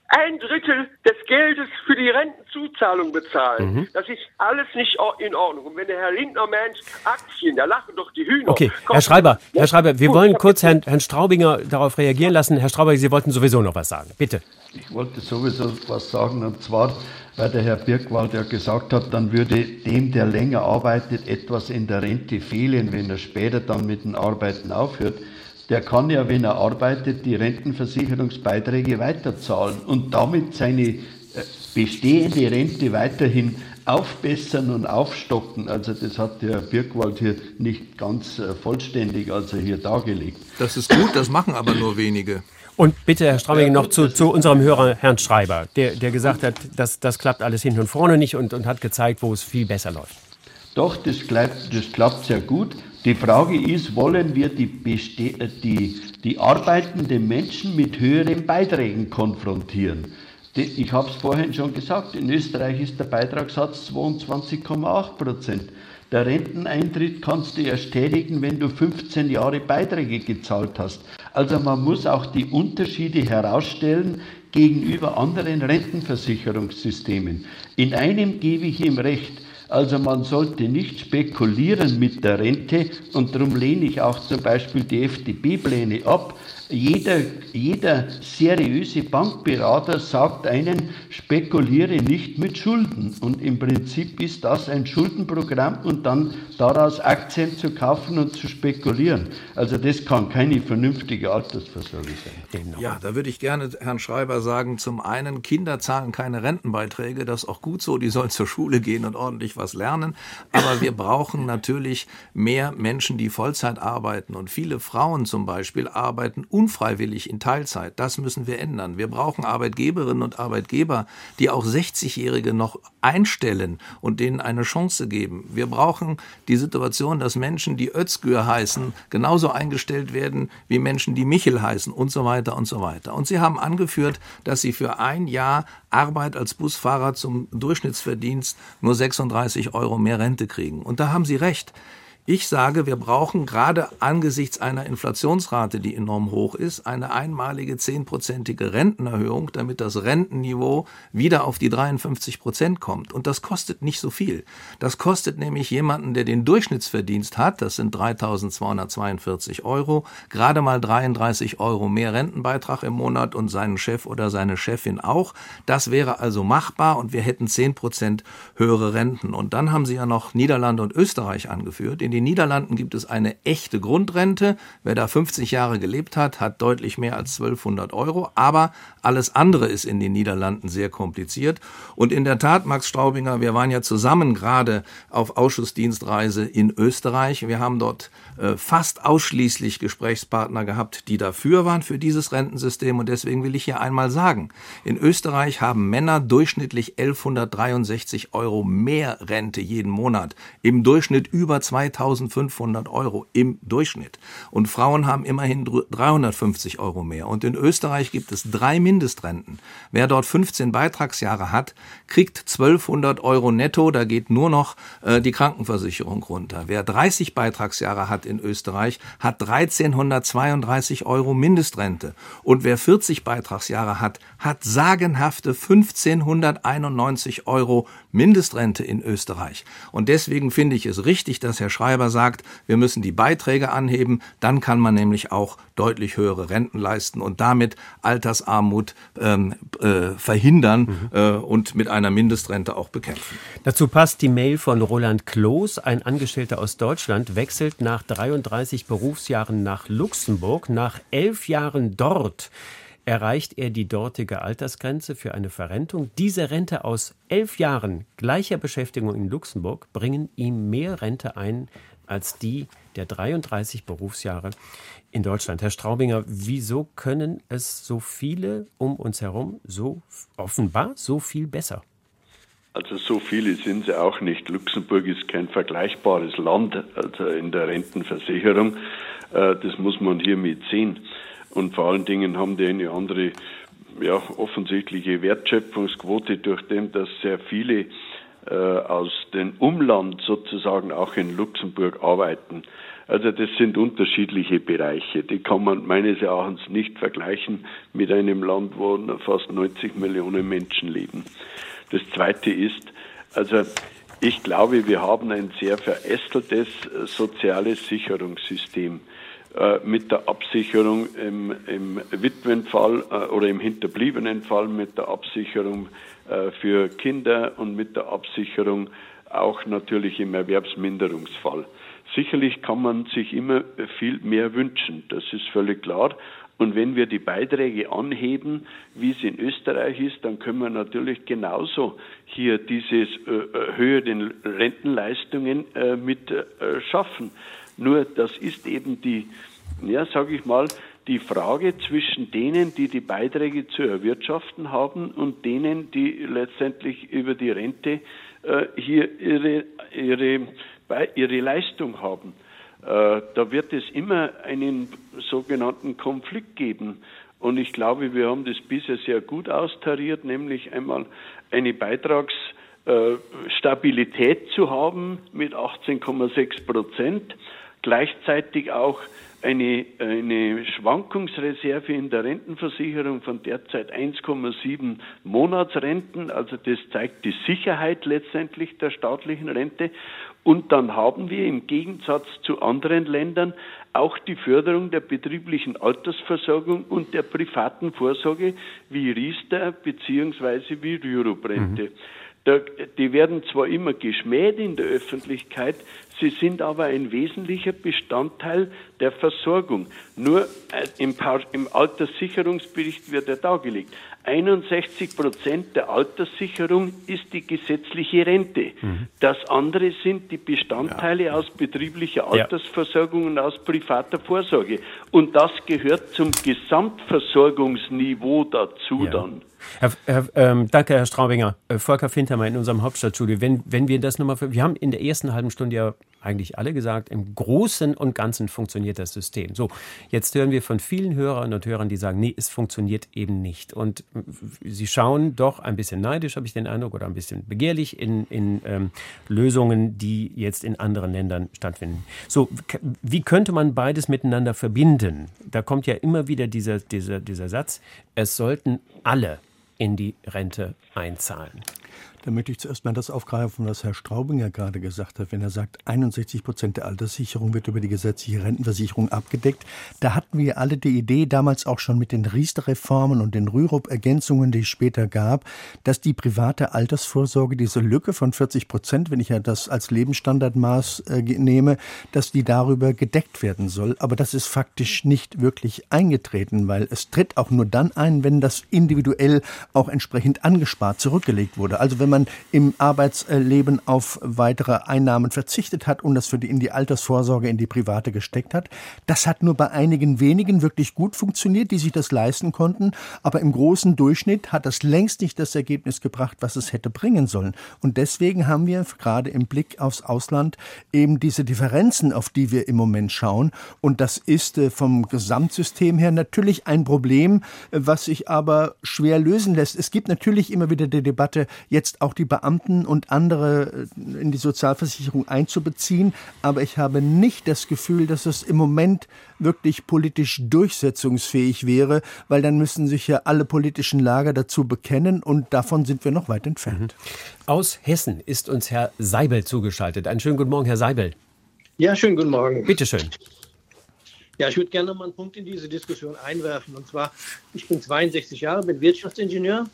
Speaker 13: ein Drittel des Geldes für die Rentenzuzahlung bezahlen. Mhm. Das ist alles nicht in Ordnung. Und wenn der Herr Lindner meint, Aktien, da lachen doch die Hühner.
Speaker 2: Okay, Komm, Herr Schreiber, Herr Schreiber, wir wollen kurz Herrn, Herrn Straubinger darauf reagieren lassen. Herr Straubinger, Sie wollten sowieso noch was sagen. Bitte.
Speaker 12: Ich wollte sowieso was sagen, und zwar, weil der Herr Birkwald ja gesagt hat, dann würde dem, der länger arbeitet, etwas in der Rente fehlen, wenn er später dann mit dem Arbeiten aufhört der kann ja, wenn er arbeitet, die Rentenversicherungsbeiträge weiterzahlen und damit seine äh, bestehende Rente weiterhin aufbessern und aufstocken. Also das hat der Birkwald hier nicht ganz äh, vollständig also hier dargelegt.
Speaker 10: Das ist gut, das machen aber nur wenige.
Speaker 2: Und bitte, Herr Straubing, noch zu, zu, unserem Hörer Herrn Schreiber, der, der gesagt hat, dass das klappt alles hinten und vorne nicht und, und hat gezeigt, wo es viel besser läuft.
Speaker 12: Doch, das klappt, das klappt sehr gut. Die Frage ist, wollen wir die, die, die arbeitenden Menschen mit höheren Beiträgen konfrontieren? Ich habe es vorhin schon gesagt, in Österreich ist der Beitragssatz 22,8 Prozent. Der Renteneintritt kannst du erst tätigen, wenn du 15 Jahre Beiträge gezahlt hast. Also man muss auch die Unterschiede herausstellen gegenüber anderen Rentenversicherungssystemen. In einem gebe ich ihm recht. Also man sollte nicht spekulieren mit der Rente und darum lehne ich auch zum Beispiel die FDP-Pläne ab, jeder, jeder seriöse Bankberater sagt einen, spekuliere nicht mit Schulden. Und im Prinzip ist das ein Schuldenprogramm und dann daraus Aktien zu kaufen und zu spekulieren. Also das kann keine vernünftige Altersversorgung sein.
Speaker 10: Genau. Ja, da würde ich gerne Herrn Schreiber sagen, zum einen, Kinder zahlen keine Rentenbeiträge, das ist auch gut so, die sollen zur Schule gehen und ordentlich was lernen. Aber wir brauchen natürlich mehr Menschen, die Vollzeit arbeiten. Und viele Frauen zum Beispiel arbeiten unfreiwillig in Teilzeit. Das müssen wir ändern. Wir brauchen Arbeitgeberinnen und Arbeitgeber, die auch 60-Jährige noch einstellen und denen eine Chance geben. Wir brauchen die Situation, dass Menschen, die Özgür heißen, genauso eingestellt werden wie Menschen, die Michel heißen und so weiter und so weiter. Und Sie haben angeführt, dass Sie für ein Jahr Arbeit als Busfahrer zum Durchschnittsverdienst nur 36 Euro mehr Rente kriegen. Und da haben Sie recht. Ich sage, wir brauchen gerade angesichts einer Inflationsrate, die enorm hoch ist, eine einmalige zehnprozentige Rentenerhöhung, damit das Rentenniveau wieder auf die 53 Prozent kommt. Und das kostet nicht so viel. Das kostet nämlich jemanden, der den Durchschnittsverdienst hat, das sind 3.242 Euro, gerade mal 33 Euro mehr Rentenbeitrag im Monat und seinen Chef oder seine Chefin auch. Das wäre also machbar und wir hätten 10 Prozent höhere Renten. Und dann haben Sie ja noch Niederlande und Österreich angeführt. In den Niederlanden gibt es eine echte Grundrente. Wer da 50 Jahre gelebt hat, hat deutlich mehr als 1200 Euro. Aber alles andere ist in den Niederlanden sehr kompliziert. Und in der Tat, Max Straubinger, wir waren ja zusammen gerade auf Ausschussdienstreise in Österreich. Wir haben dort äh, fast ausschließlich Gesprächspartner gehabt, die dafür waren für dieses Rentensystem. Und deswegen will ich hier einmal sagen, in Österreich haben Männer durchschnittlich 1163 Euro mehr Rente jeden Monat. Im Durchschnitt über 2500 Euro im Durchschnitt. Und Frauen haben immerhin 350 Euro mehr. Und in Österreich gibt es drei Mindestrenten. Wer dort 15 Beitragsjahre hat, kriegt 1200 Euro netto. Da geht nur noch äh, die Krankenversicherung runter. Wer 30 Beitragsjahre hat in Österreich, hat 1332 Euro Mindestrente. Und wer 40 Beitragsjahre hat, hat sagenhafte 1591 Euro Mindestrente in Österreich. Und deswegen finde ich es richtig, dass Herr Schreiber sagt, wir müssen die Beiträge anheben. Dann kann man nämlich auch deutlich höhere Renten leisten und damit Altersarmut ähm, äh, verhindern mhm. äh, und mit einer Mindestrente auch bekämpfen.
Speaker 2: Dazu passt die Mail von Roland Kloß. Ein Angestellter aus Deutschland wechselt nach 33 Berufsjahren nach Luxemburg. Nach elf Jahren dort erreicht er die dortige Altersgrenze für eine Verrentung. Diese Rente aus elf Jahren gleicher Beschäftigung in Luxemburg bringen ihm mehr Rente ein als die der 33 Berufsjahre in Deutschland. Herr Straubinger, wieso können es so viele um uns herum so offenbar so viel besser?
Speaker 14: Also so viele sind sie auch nicht. Luxemburg ist kein vergleichbares Land also in der Rentenversicherung. Äh, das muss man hiermit sehen. Und vor allen Dingen haben die eine andere ja, offensichtliche Wertschöpfungsquote durch dem, dass sehr viele
Speaker 12: äh, aus dem Umland sozusagen auch in Luxemburg arbeiten. Also das sind unterschiedliche Bereiche. Die kann man meines Erachtens nicht vergleichen mit einem Land, wo fast 90 Millionen Menschen leben. Das Zweite ist, also ich glaube, wir haben ein sehr verästeltes äh, soziales Sicherungssystem mit der Absicherung im, im Witwenfall äh, oder im Hinterbliebenenfall, mit der Absicherung für Kinder und mit der Absicherung auch natürlich im Erwerbsminderungsfall. Sicherlich kann man sich immer viel mehr wünschen, das ist völlig klar. Und wenn wir die Beiträge anheben, wie es in Österreich ist, dann können wir natürlich genauso hier diese äh, höheren Rentenleistungen äh, mit äh, schaffen. Nur das ist eben die, ja, sage ich mal, die Frage zwischen denen, die die Beiträge zu erwirtschaften haben und denen, die letztendlich über die Rente äh, hier ihre, ihre ihre Leistung haben. Äh, da wird es immer einen sogenannten Konflikt geben. Und ich glaube, wir haben das bisher sehr gut austariert, nämlich einmal eine Beitragsstabilität zu haben mit 18,6 Prozent, gleichzeitig auch eine, eine Schwankungsreserve in der Rentenversicherung von derzeit 1,7 Monatsrenten. Also das zeigt die Sicherheit letztendlich der staatlichen Rente. Und dann haben wir im Gegensatz zu anderen Ländern auch die Förderung der betrieblichen Altersversorgung und der privaten Vorsorge wie Riester bzw. wie Rürup-Rente. Mhm. Die werden zwar immer geschmäht in der Öffentlichkeit, sie sind aber ein wesentlicher Bestandteil der Versorgung. Nur äh, im, im Alterssicherungsbericht wird er dargelegt. 61 Prozent der Alterssicherung ist die gesetzliche Rente. Mhm. Das andere sind die Bestandteile ja. aus betrieblicher Altersversorgung ja. und aus privater Vorsorge. Und das gehört zum Gesamtversorgungsniveau dazu ja. dann.
Speaker 2: Herr, Herr, ähm, danke, Herr Straubinger. Äh, Volker Fintermer in unserem Hauptstadtstudio. Wenn, wenn wir das nochmal, wir haben in der ersten halben Stunde ja eigentlich alle gesagt, im Großen und Ganzen funktioniert das System. So, jetzt hören wir von vielen Hörern und Hörern, die sagen, nee, es funktioniert eben nicht. Und sie schauen doch ein bisschen neidisch, habe ich den Eindruck, oder ein bisschen begehrlich in, in ähm, Lösungen, die jetzt in anderen Ländern stattfinden. So, wie könnte man beides miteinander verbinden? Da kommt ja immer wieder dieser, dieser, dieser Satz, es sollten alle in die Rente einzahlen.
Speaker 11: Da möchte ich zuerst mal das aufgreifen, was Herr Straubinger gerade gesagt hat, wenn er sagt, 61 Prozent der Alterssicherung wird über die gesetzliche Rentenversicherung abgedeckt. Da hatten wir alle die Idee, damals auch schon mit den Riester-Reformen und den Rürup-Ergänzungen, die es später gab, dass die private Altersvorsorge, diese Lücke von 40 Prozent, wenn ich ja das als Lebensstandardmaß äh, nehme, dass die darüber gedeckt werden soll. Aber das ist faktisch nicht wirklich eingetreten, weil es tritt auch nur dann ein, wenn das individuell auch entsprechend angespart zurückgelegt wurde. Also wenn man man im Arbeitsleben auf weitere Einnahmen verzichtet hat und das für die, in die Altersvorsorge, in die private gesteckt hat. Das hat nur bei einigen wenigen wirklich gut funktioniert, die sich das leisten konnten. Aber im großen Durchschnitt hat das längst nicht das Ergebnis gebracht, was es hätte bringen sollen. Und deswegen haben wir gerade im Blick aufs Ausland eben diese Differenzen, auf die wir im Moment schauen. Und das ist äh, vom Gesamtsystem her natürlich ein Problem, äh, was sich aber schwer lösen lässt. Es gibt natürlich immer wieder die Debatte, jetzt auch die Beamten und andere äh, in die Sozialversicherung einzubeziehen. Aber ich habe nicht das Gefühl, dass es im Moment wirklich politisch durchsetzungsfähig wäre, weil dann müssen sich ja alle politischen Lager dazu bekennen und davon sind wir noch weit entfernt. Mhm.
Speaker 2: Aus Hessen ist uns Herr Seibel zugeschaltet. Einen schönen guten Morgen, Herr Seibel.
Speaker 15: Ja, schönen guten Morgen.
Speaker 2: Bitte schön.
Speaker 15: Ja, ich würde gerne noch mal einen Punkt in diese Diskussion einwerfen. Und zwar, ich bin 62 Jahre, bin Wirtschaftsingenieur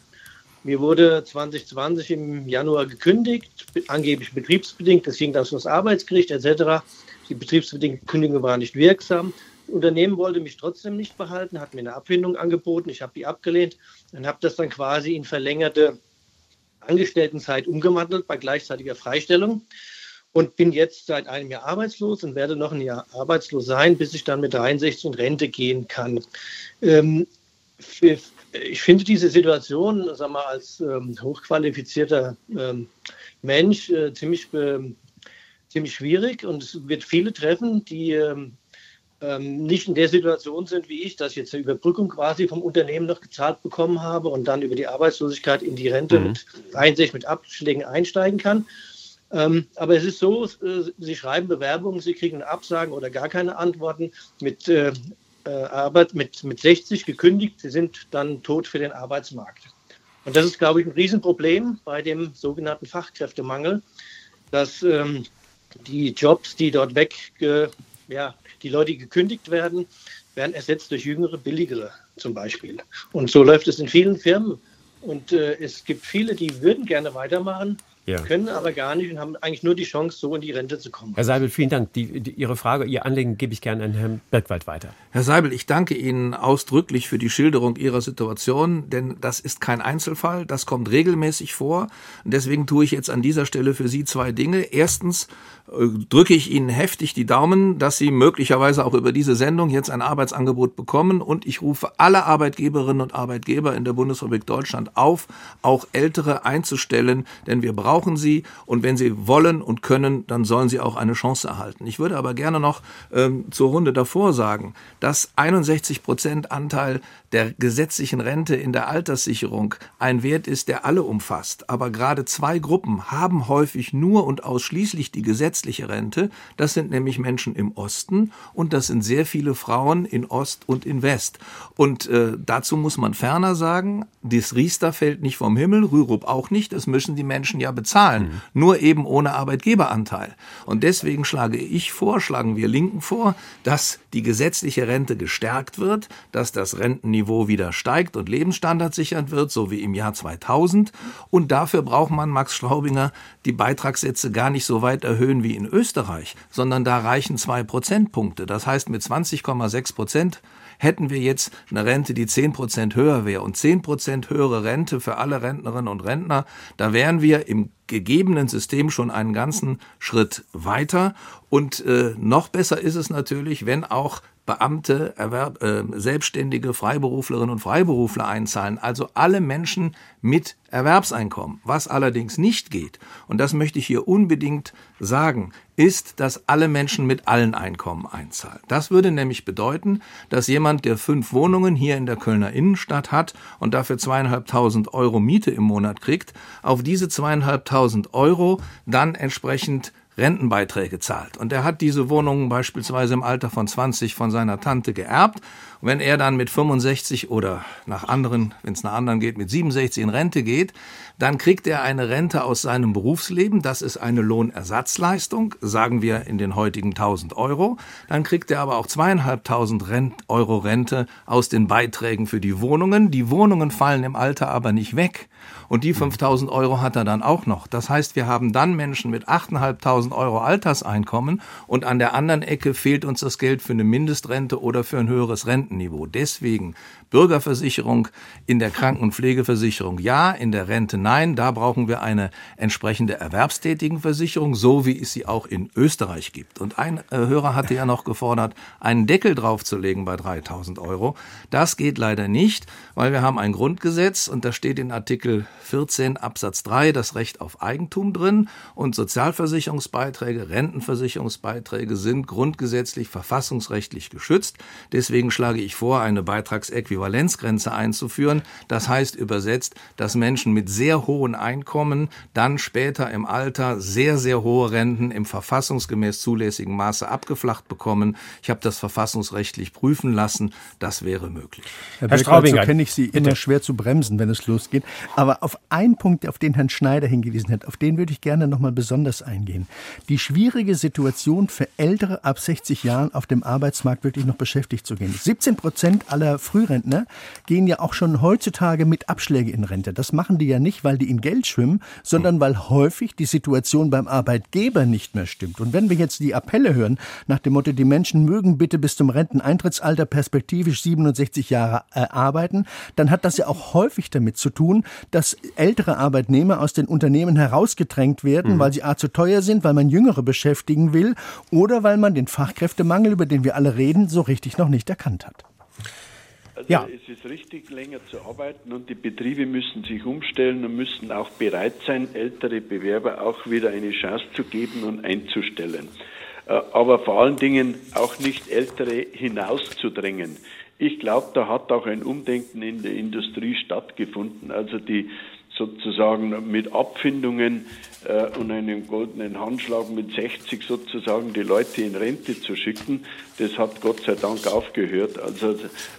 Speaker 15: mir wurde 2020 im Januar gekündigt, angeblich betriebsbedingt. Das ging dann das Arbeitsgericht etc. Die betriebsbedingte Kündigung war nicht wirksam. Das Unternehmen wollte mich trotzdem nicht behalten, hat mir eine Abfindung angeboten. Ich habe die abgelehnt und habe das dann quasi in verlängerte Angestelltenzeit umgewandelt bei gleichzeitiger Freistellung und bin jetzt seit einem Jahr arbeitslos und werde noch ein Jahr arbeitslos sein, bis ich dann mit 63 in Rente gehen kann. Ähm, für, ich finde diese Situation, sag mal, als ähm, hochqualifizierter ähm, Mensch äh, ziemlich, äh, ziemlich schwierig und es wird viele treffen, die ähm, ähm, nicht in der Situation sind wie ich, dass ich jetzt eine Überbrückung quasi vom Unternehmen noch gezahlt bekommen habe und dann über die Arbeitslosigkeit in die Rente mhm. mit 63 mit Abschlägen einsteigen kann. Ähm, aber es ist so, äh, Sie schreiben Bewerbungen, Sie kriegen Absagen oder gar keine Antworten mit äh Arbeit mit, mit 60 gekündigt, Sie sind dann tot für den Arbeitsmarkt. Und das ist, glaube ich, ein Riesenproblem bei dem sogenannten Fachkräftemangel, dass ähm, die Jobs, die dort weg, äh, ja, die Leute, die gekündigt werden, werden ersetzt durch jüngere, billigere zum Beispiel. Und so läuft es in vielen Firmen. Und äh, es gibt viele, die würden gerne weitermachen, ja. können aber gar nicht und haben eigentlich nur die Chance, so in die Rente zu kommen.
Speaker 2: Herr Seibel, vielen Dank. Die, die, Ihre Frage, Ihr Anliegen gebe ich gerne an Herrn Bergwald weiter.
Speaker 10: Herr Seibel, ich danke Ihnen ausdrücklich für die Schilderung Ihrer Situation, denn das ist kein Einzelfall, das kommt regelmäßig vor. Und deswegen tue ich jetzt an dieser Stelle für Sie zwei Dinge. Erstens äh, drücke ich Ihnen heftig die Daumen, dass Sie möglicherweise auch über diese Sendung jetzt ein Arbeitsangebot bekommen. Und ich rufe alle Arbeitgeberinnen und Arbeitgeber in der Bundesrepublik Deutschland auf, auch Ältere einzustellen, denn wir brauchen sie. Und wenn sie wollen und können, dann sollen sie auch eine Chance erhalten. Ich würde aber gerne noch ähm, zur Runde davor sagen, dass 61 Prozent Anteil der gesetzlichen Rente in der Alterssicherung ein Wert ist, der alle umfasst. Aber gerade zwei Gruppen haben häufig nur und ausschließlich die gesetzliche Rente. Das sind nämlich Menschen im Osten und das sind sehr viele Frauen in Ost und in West. Und äh, dazu muss man ferner sagen, das Riester fällt nicht vom Himmel, Rürup auch nicht, das müssen die Menschen ja bezahlen, mhm. nur eben ohne Arbeitgeberanteil. Und deswegen schlage ich vor, schlagen wir Linken vor, dass die gesetzliche Rente gestärkt wird, dass das Rentenniveau Lebensniveau wieder steigt und Lebensstandard sichern wird, so wie im Jahr 2000. Und dafür braucht man, Max Straubinger, die Beitragssätze gar nicht so weit erhöhen wie in Österreich, sondern da reichen zwei Prozentpunkte. Das heißt, mit 20,6 Prozent hätten wir jetzt eine Rente, die 10 Prozent höher wäre und 10 Prozent höhere Rente für alle Rentnerinnen und Rentner, da wären wir im gegebenen System schon einen ganzen Schritt weiter. Und äh, noch besser ist es natürlich, wenn auch Beamte, Erwerb, äh, Selbstständige, Freiberuflerinnen und Freiberufler einzahlen, also alle Menschen mit Erwerbseinkommen. Was allerdings nicht geht, und das möchte ich hier unbedingt sagen, ist, dass alle Menschen mit allen Einkommen einzahlen. Das würde nämlich bedeuten, dass jemand, der fünf Wohnungen hier in der Kölner Innenstadt hat und dafür zweieinhalbtausend Euro Miete im Monat kriegt, auf diese zweieinhalbtausend Euro dann entsprechend Rentenbeiträge zahlt. Und er hat diese Wohnung beispielsweise im Alter von 20 von seiner Tante geerbt. Und wenn er dann mit 65 oder nach anderen, wenn es nach anderen geht, mit 67 in Rente geht, dann kriegt er eine Rente aus seinem Berufsleben. Das ist eine Lohnersatzleistung, sagen wir in den heutigen 1000 Euro. Dann kriegt er aber auch zweieinhalbtausend Euro Rente aus den Beiträgen für die Wohnungen. Die Wohnungen fallen im Alter aber nicht weg. Und die 5000 Euro hat er dann auch noch. Das heißt, wir haben dann Menschen mit 8.500 Euro Alterseinkommen und an der anderen Ecke fehlt uns das Geld für eine Mindestrente oder für ein höheres Rentenniveau. Deswegen Bürgerversicherung in der Kranken- und Pflegeversicherung ja, in der Rente nein. Da brauchen wir eine entsprechende Erwerbstätigenversicherung, so wie es sie auch in Österreich gibt. Und ein äh, Hörer hatte ja noch gefordert, einen Deckel draufzulegen bei 3000 Euro. Das geht leider nicht, weil wir haben ein Grundgesetz und da steht in Artikel 14 Absatz 3 das Recht auf Eigentum drin und Sozialversicherungsbeiträge, Rentenversicherungsbeiträge sind grundgesetzlich verfassungsrechtlich geschützt. Deswegen schlage ich vor, eine Beitragsäquivalenzgrenze einzuführen. Das heißt übersetzt, dass Menschen mit sehr hohen Einkommen dann später im Alter sehr, sehr hohe Renten im verfassungsgemäß zulässigen Maße abgeflacht bekommen. Ich habe das verfassungsrechtlich prüfen lassen. Das wäre möglich.
Speaker 11: Herr, Herr Straubinger, so kenne ich Sie immer schwer zu bremsen, wenn es losgeht. Aber auf einen Punkt, auf den Herrn Schneider hingewiesen hat, auf den würde ich gerne noch mal besonders eingehen. Die schwierige Situation für Ältere ab 60 Jahren auf dem Arbeitsmarkt wirklich noch beschäftigt zu gehen. 17 Prozent aller Frührentner gehen ja auch schon heutzutage mit Abschläge in Rente. Das machen die ja nicht, weil die in Geld schwimmen, sondern weil häufig die Situation beim Arbeitgeber nicht mehr stimmt. Und wenn wir jetzt die Appelle hören nach dem Motto, die Menschen mögen bitte bis zum Renteneintrittsalter perspektivisch 67 Jahre äh, arbeiten, dann hat das ja auch häufig damit zu tun, dass ältere Arbeitnehmer aus den Unternehmen herausgedrängt werden, mhm. weil sie A zu teuer sind, weil man Jüngere beschäftigen will oder weil man den Fachkräftemangel, über den wir alle reden, so richtig noch nicht erkannt hat.
Speaker 12: Also ja. es ist richtig, länger zu arbeiten und die Betriebe müssen sich umstellen und müssen auch bereit sein, ältere Bewerber auch wieder eine Chance zu geben und einzustellen. äh, aber vor allen Dingen auch nicht Ältere hinauszudrängen. Ich glaube, da hat auch ein Umdenken in der Industrie stattgefunden. Also die sozusagen mit Abfindungen äh, und einem goldenen Handschlag mit 60 sozusagen die Leute in Rente zu schicken, das hat Gott sei Dank aufgehört. Also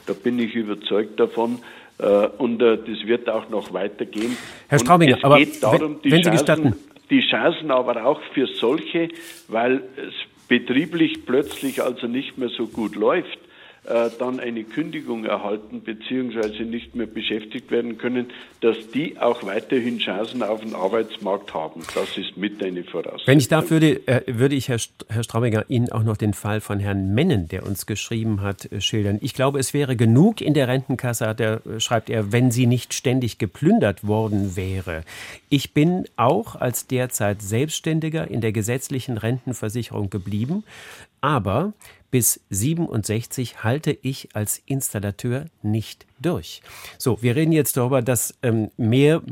Speaker 12: da bin ich überzeugt davon. Äh, und äh, das wird auch noch weitergehen.
Speaker 2: Herr Straubinger, aber
Speaker 12: darum,
Speaker 2: wenn, wenn Sie gestatten.
Speaker 12: Die Chancen aber auch für solche, weil es betrieblich plötzlich also nicht mehr so gut läuft, äh, dann eine Kündigung erhalten bzw. nicht mehr beschäftigt werden können, dass die auch weiterhin Chancen auf dem Arbeitsmarkt haben. Das ist mit eine Voraussetzung.
Speaker 2: Wenn ich darf, würde, äh, würde ich, Herr, Herr Straubinger, Ihnen auch noch den Fall von Herrn Mennen, der uns geschrieben hat, äh, schildern. Ich glaube, es wäre genug in der Rentenkasse, hat er, schreibt er, wenn sie nicht ständig geplündert worden wäre. Ich bin auch als derzeit Selbstständiger in der gesetzlichen Rentenversicherung geblieben, aber bis 67 halte ich als Installateur nicht durch. So, wir reden jetzt darüber, dass ähm, mehr,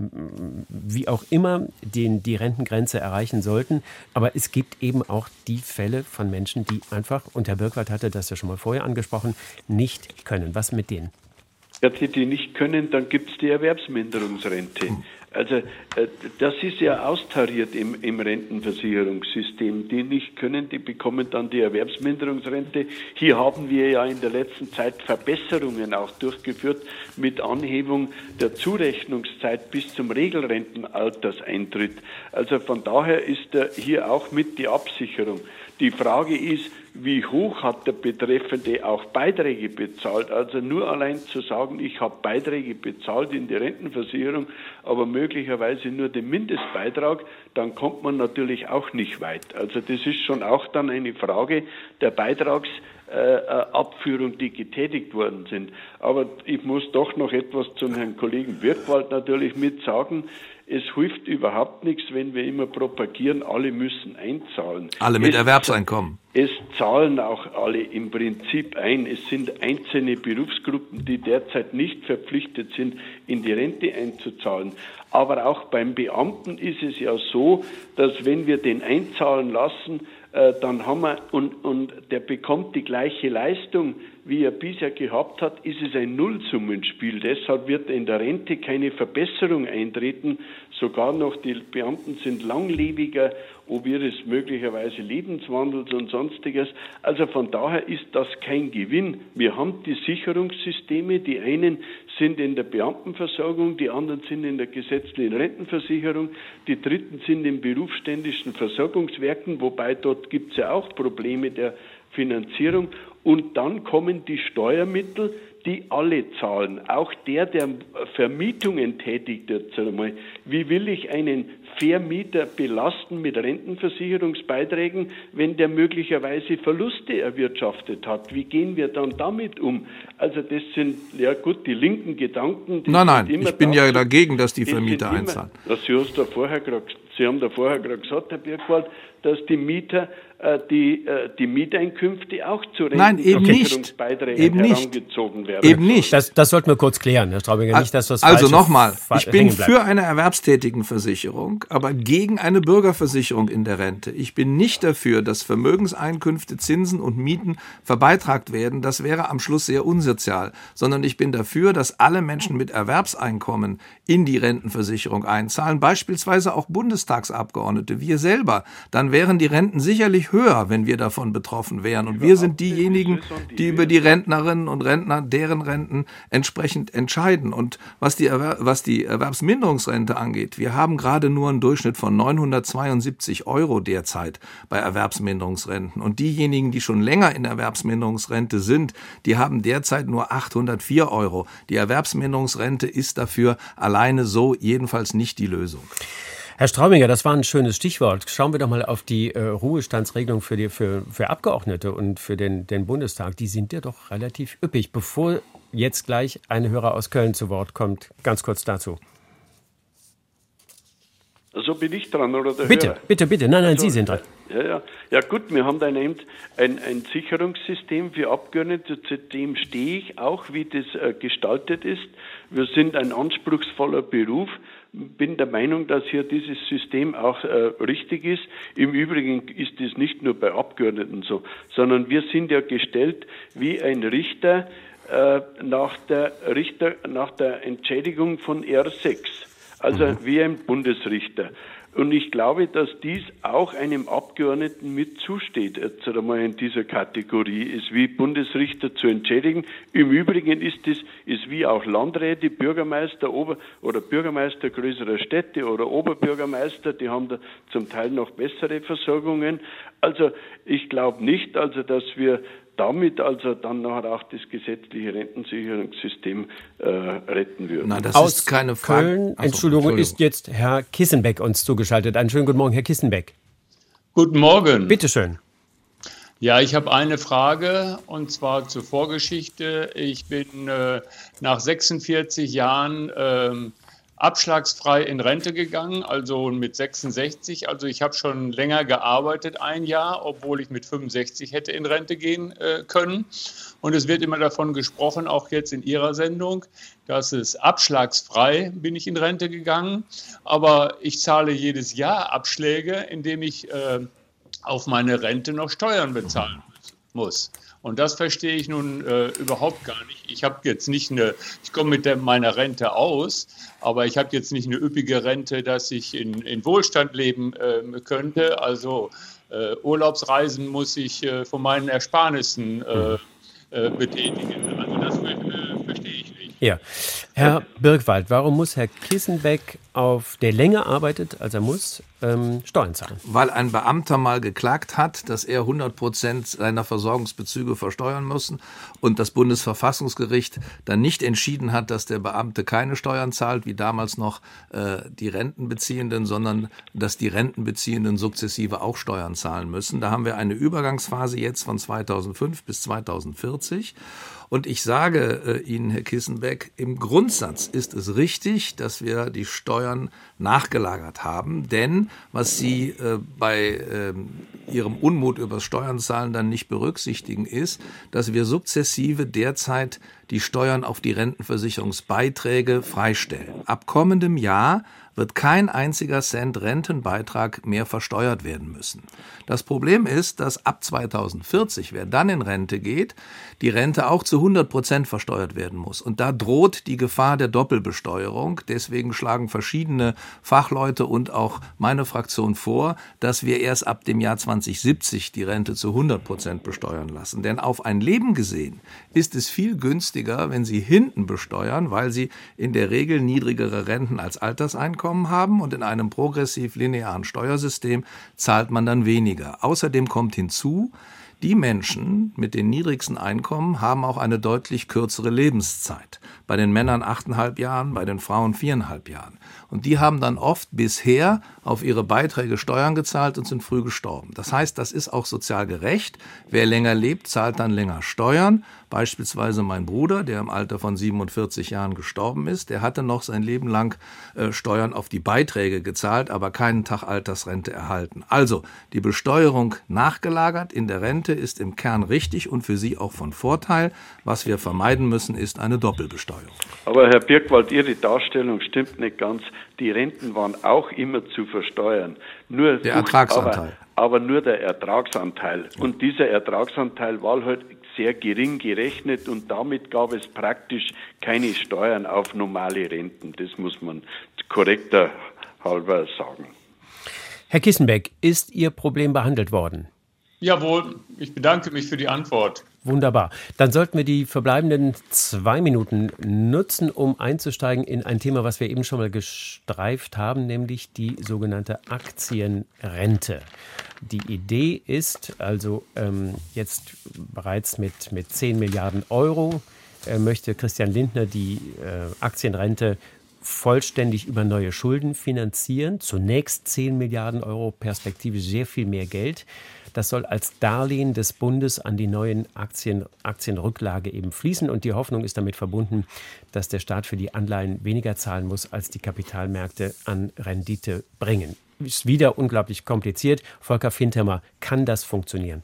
Speaker 2: wie auch immer, den, die Rentengrenze erreichen sollten. Aber es gibt eben auch die Fälle von Menschen, die einfach, und Herr Birkwald hatte das ja schon mal vorher angesprochen, nicht können. Was mit denen?
Speaker 12: Ja, die, die nicht können, dann gibt es die Erwerbsminderungsrente. Also äh, das ist ja austariert im, im Rentenversicherungssystem. Die nicht können, die bekommen dann die Erwerbsminderungsrente. Hier haben wir ja in der letzten Zeit Verbesserungen auch durchgeführt mit Anhebung der Zurechnungszeit bis zum Regelrentenalterseintritt. Also von daher ist hier auch mit die Absicherung. Die Frage ist, wie hoch hat der Betreffende auch Beiträge bezahlt. Also nur allein zu sagen, ich habe Beiträge bezahlt in die Rentenversicherung, aber möglicherweise nur den Mindestbeitrag, dann kommt man natürlich auch nicht weit. Also das ist schon auch dann eine Frage der Beitragsabführung, die getätigt worden sind. Aber ich muss doch noch etwas zum Herrn Kollegen Wirkwald natürlich mit sagen es hilft überhaupt nichts, wenn wir immer propagieren, alle müssen einzahlen.
Speaker 10: Alle mit es, Erwerbseinkommen.
Speaker 12: Es zahlen auch alle im Prinzip ein. Es sind einzelne Berufsgruppen, die derzeit nicht verpflichtet sind, in die Rente einzuzahlen. Aber auch beim Beamten ist es ja so, dass wenn wir den einzahlen lassen, äh, dann haben wir, und, und der bekommt die gleiche Leistung, wie er bisher gehabt hat, ist es ein Nullsummenspiel. Deshalb wird in der Rente keine Verbesserung eintreten. Sogar noch die Beamten sind langlebiger, ob ihres möglicherweise Lebenswandels und sonstiges. Also von daher ist das kein Gewinn. Wir haben die Sicherungssysteme. Die einen sind in der Beamtenversorgung, die anderen sind in der gesetzlichen Rentenversicherung, die dritten sind in berufsständischen Versorgungswerken, wobei dort gibt es ja auch Probleme der Finanzierung. Und dann kommen die Steuermittel, die alle zahlen. Auch der, der Vermietungen tätigt jetzt einmal. Wie will ich einen Vermieter belasten mit Rentenversicherungsbeiträgen, wenn der möglicherweise Verluste erwirtschaftet hat? Wie gehen wir dann damit um? Also das sind, ja gut, die linken Gedanken.
Speaker 10: nein, nein, ich bin ja dagegen, dass die Vermieter einzahlen.
Speaker 12: Sie, Sie haben da vorher gerade gesagt, Herr Birkwald, dass die Mieter die, äh, die Mieteinkünfte auch zu
Speaker 10: Rentenversicherungsbeiträgen
Speaker 2: eben
Speaker 10: herangezogen werden. Eben nicht.
Speaker 2: Das, das sollten wir kurz klären, Herr Straubinger. Nicht, dass das
Speaker 10: also nochmal, ich bin für eine Erwerbstätigenversicherung, aber gegen eine Bürgerversicherung in der Rente. Ich bin nicht dafür, dass Vermögenseinkünfte, Zinsen und Mieten verbeitragt werden. Das wäre am Schluss sehr unsozial. Sondern ich bin dafür, dass alle Menschen mit Erwerbseinkommen in die Rentenversicherung einzahlen, beispielsweise auch Bundestagsabgeordnete, wir selber. Dann wären die Renten sicherlich höher, wenn wir davon betroffen wären. Und wir sind diejenigen, die über die Rentnerinnen und Rentner, deren Renten entsprechend entscheiden. Und was die, Erwer was die Erwerbsminderungsrente angeht, wir haben gerade nur einen Durchschnitt von 972 Euro derzeit bei Erwerbsminderungsrenten. Und diejenigen, die schon länger in Erwerbsminderungsrente sind, die haben derzeit nur 804 Euro. Die Erwerbsminderungsrente ist dafür alleine so jedenfalls nicht die Lösung.
Speaker 2: Herr Straubinger, das war ein schönes Stichwort. Schauen wir doch mal auf die äh, Ruhestandsregelung für, die, für, für Abgeordnete und für den, den Bundestag. Die sind ja doch relativ üppig. Bevor jetzt gleich ein Hörer aus Köln zu Wort kommt, ganz kurz dazu.
Speaker 12: Also bin ich dran, oder der
Speaker 2: Bitte,
Speaker 12: Hörer?
Speaker 2: bitte, bitte. Nein, nein,
Speaker 12: Also,
Speaker 2: Sie sind dran.
Speaker 12: Ja, ja. Ja gut, wir haben dann eben ein, ein Sicherungssystem für Abgeordnete, zu dem stehe ich auch, wie das äh, gestaltet ist. Wir sind ein anspruchsvoller Beruf. Bin der Meinung, dass hier dieses System auch äh, richtig ist. Im Übrigen ist es nicht nur bei Abgeordneten so, sondern wir sind ja gestellt wie ein Richter äh, nach der Richter nach der Entschädigung von R6 also wie ein Bundesrichter. Und ich glaube, dass dies auch einem Abgeordneten mit zusteht, jetzt einmal in dieser Kategorie, ist wie Bundesrichter zu entschädigen. Im Übrigen ist es, ist wie auch Landräte, Bürgermeister Ober oder Bürgermeister größerer Städte oder Oberbürgermeister, die haben da zum Teil noch bessere Versorgungen. Also ich glaube nicht, also dass wir damit also dann nachher auch das gesetzliche Rentensicherungssystem äh, retten würden.
Speaker 10: Na, das
Speaker 2: Aus
Speaker 10: ist keine Frage.
Speaker 2: Köln,
Speaker 10: Ach so,
Speaker 2: Entschuldigung, ist jetzt Herr Kissenbeck uns zugeschaltet. Einen schönen guten Morgen, Herr Kissenbeck.
Speaker 16: Guten Morgen.
Speaker 2: Bitte schön.
Speaker 16: Ja, ich habe eine Frage und zwar zur Vorgeschichte. Ich bin äh, nach 46 Jahren ähm, abschlagsfrei in Rente gegangen, also mit 66. Also ich habe schon länger gearbeitet, ein Jahr, obwohl ich mit 65 hätte in Rente gehen äh, können. Und es wird immer davon gesprochen, auch jetzt in Ihrer Sendung, dass es abschlagsfrei bin ich in Rente gegangen. Aber ich zahle jedes Jahr Abschläge, indem ich äh, auf meine Rente noch Steuern bezahlen muss. Und das verstehe ich nun äh, überhaupt gar nicht. Ich habe jetzt nicht eine, ich komme mit der, meiner Rente aus, aber ich habe jetzt nicht eine üppige Rente, dass ich in, in Wohlstand leben äh, könnte. Also äh, Urlaubsreisen muss ich äh, von meinen Ersparnissen äh, äh, betätigen. Also das äh, verstehe ich nicht.
Speaker 2: Ja. Herr Birkwald, warum muss Herr Kissenbeck, auf, der länger arbeitet, als er muss, ähm, Steuern zahlen?
Speaker 10: Weil ein Beamter mal geklagt hat, dass er 100 Prozent seiner Versorgungsbezüge versteuern muss und das Bundesverfassungsgericht dann nicht entschieden hat, dass der Beamte keine Steuern zahlt, wie damals noch äh, die Rentenbeziehenden, sondern dass die Rentenbeziehenden sukzessive auch Steuern zahlen müssen. Da haben wir eine Übergangsphase jetzt von 2005 bis 2040. Und ich sage äh, Ihnen, Herr Kissenbeck, im Grundsatz ist es richtig, dass wir die Steuern nachgelagert haben, denn was Sie äh, bei äh, Ihrem Unmut über das Steuernzahlen dann nicht berücksichtigen, ist, dass wir sukzessive derzeit die Steuern auf die Rentenversicherungsbeiträge freistellen. Ab kommendem Jahr wird kein einziger Cent Rentenbeitrag mehr versteuert werden müssen. Das Problem ist, dass ab 2040, wer dann in Rente geht, die Rente auch zu 100 Prozent versteuert werden muss. Und da droht die Gefahr der Doppelbesteuerung. Deswegen schlagen verschiedene Fachleute und auch meine Fraktion vor, dass wir erst ab dem Jahr 2070 die Rente zu 100 Prozent besteuern lassen. Denn auf ein Leben gesehen ist es viel günstiger, wenn Sie hinten besteuern, weil Sie in der Regel niedrigere Renten als Alterseinkommen haben und in einem progressiv linearen Steuersystem zahlt man dann weniger. Außerdem kommt hinzu, die Menschen mit den niedrigsten Einkommen haben auch eine deutlich kürzere Lebenszeit. Bei den Männern achteinhalb Jahren, bei den Frauen viereinhalb Jahren. Und die haben dann oft bisher auf ihre Beiträge Steuern gezahlt und sind früh gestorben. Das heißt, das ist auch sozial gerecht. Wer länger lebt, zahlt dann länger Steuern. Beispielsweise mein Bruder, der im Alter von 47 Jahren gestorben ist, der hatte noch sein Leben lang äh, Steuern auf die Beiträge gezahlt, aber keinen Tag Altersrente erhalten. Also die Besteuerung nachgelagert in der Rente ist im Kern richtig und für Sie auch von Vorteil. Was wir vermeiden müssen, ist eine Doppelbesteuerung.
Speaker 12: Aber Herr Birkwald, Ihre Darstellung stimmt nicht ganz. Die Renten waren auch immer zu versteuern. Nur
Speaker 10: der Ertragsanteil.
Speaker 12: Aber, aber nur der Ertragsanteil. Und dieser Ertragsanteil war halt sehr gering gerechnet und damit gab es praktisch keine Steuern auf normale Renten. Das muss man korrekter halber sagen.
Speaker 2: Herr Kissenbeck, ist Ihr Problem behandelt worden?
Speaker 16: Jawohl, ich bedanke mich für die Antwort.
Speaker 2: Wunderbar. Dann sollten wir die verbleibenden zwei Minuten nutzen, um einzusteigen in ein Thema, was wir eben schon mal gestreift haben, nämlich die sogenannte Aktienrente. Die Idee ist also ähm, jetzt bereits mit, mit 10 Milliarden Euro äh, möchte Christian Lindner die äh, Aktienrente vollständig über neue Schulden finanzieren. Zunächst 10 Milliarden Euro, perspektivisch sehr viel mehr Geld. Das soll als Darlehen des Bundes an die neuen Aktien, Aktienrücklage eben fließen. Und die Hoffnung ist damit verbunden, dass der Staat für die Anleihen weniger zahlen muss, als die Kapitalmärkte an Rendite bringen. Ist wieder unglaublich kompliziert. Volker Fintermer, kann das funktionieren?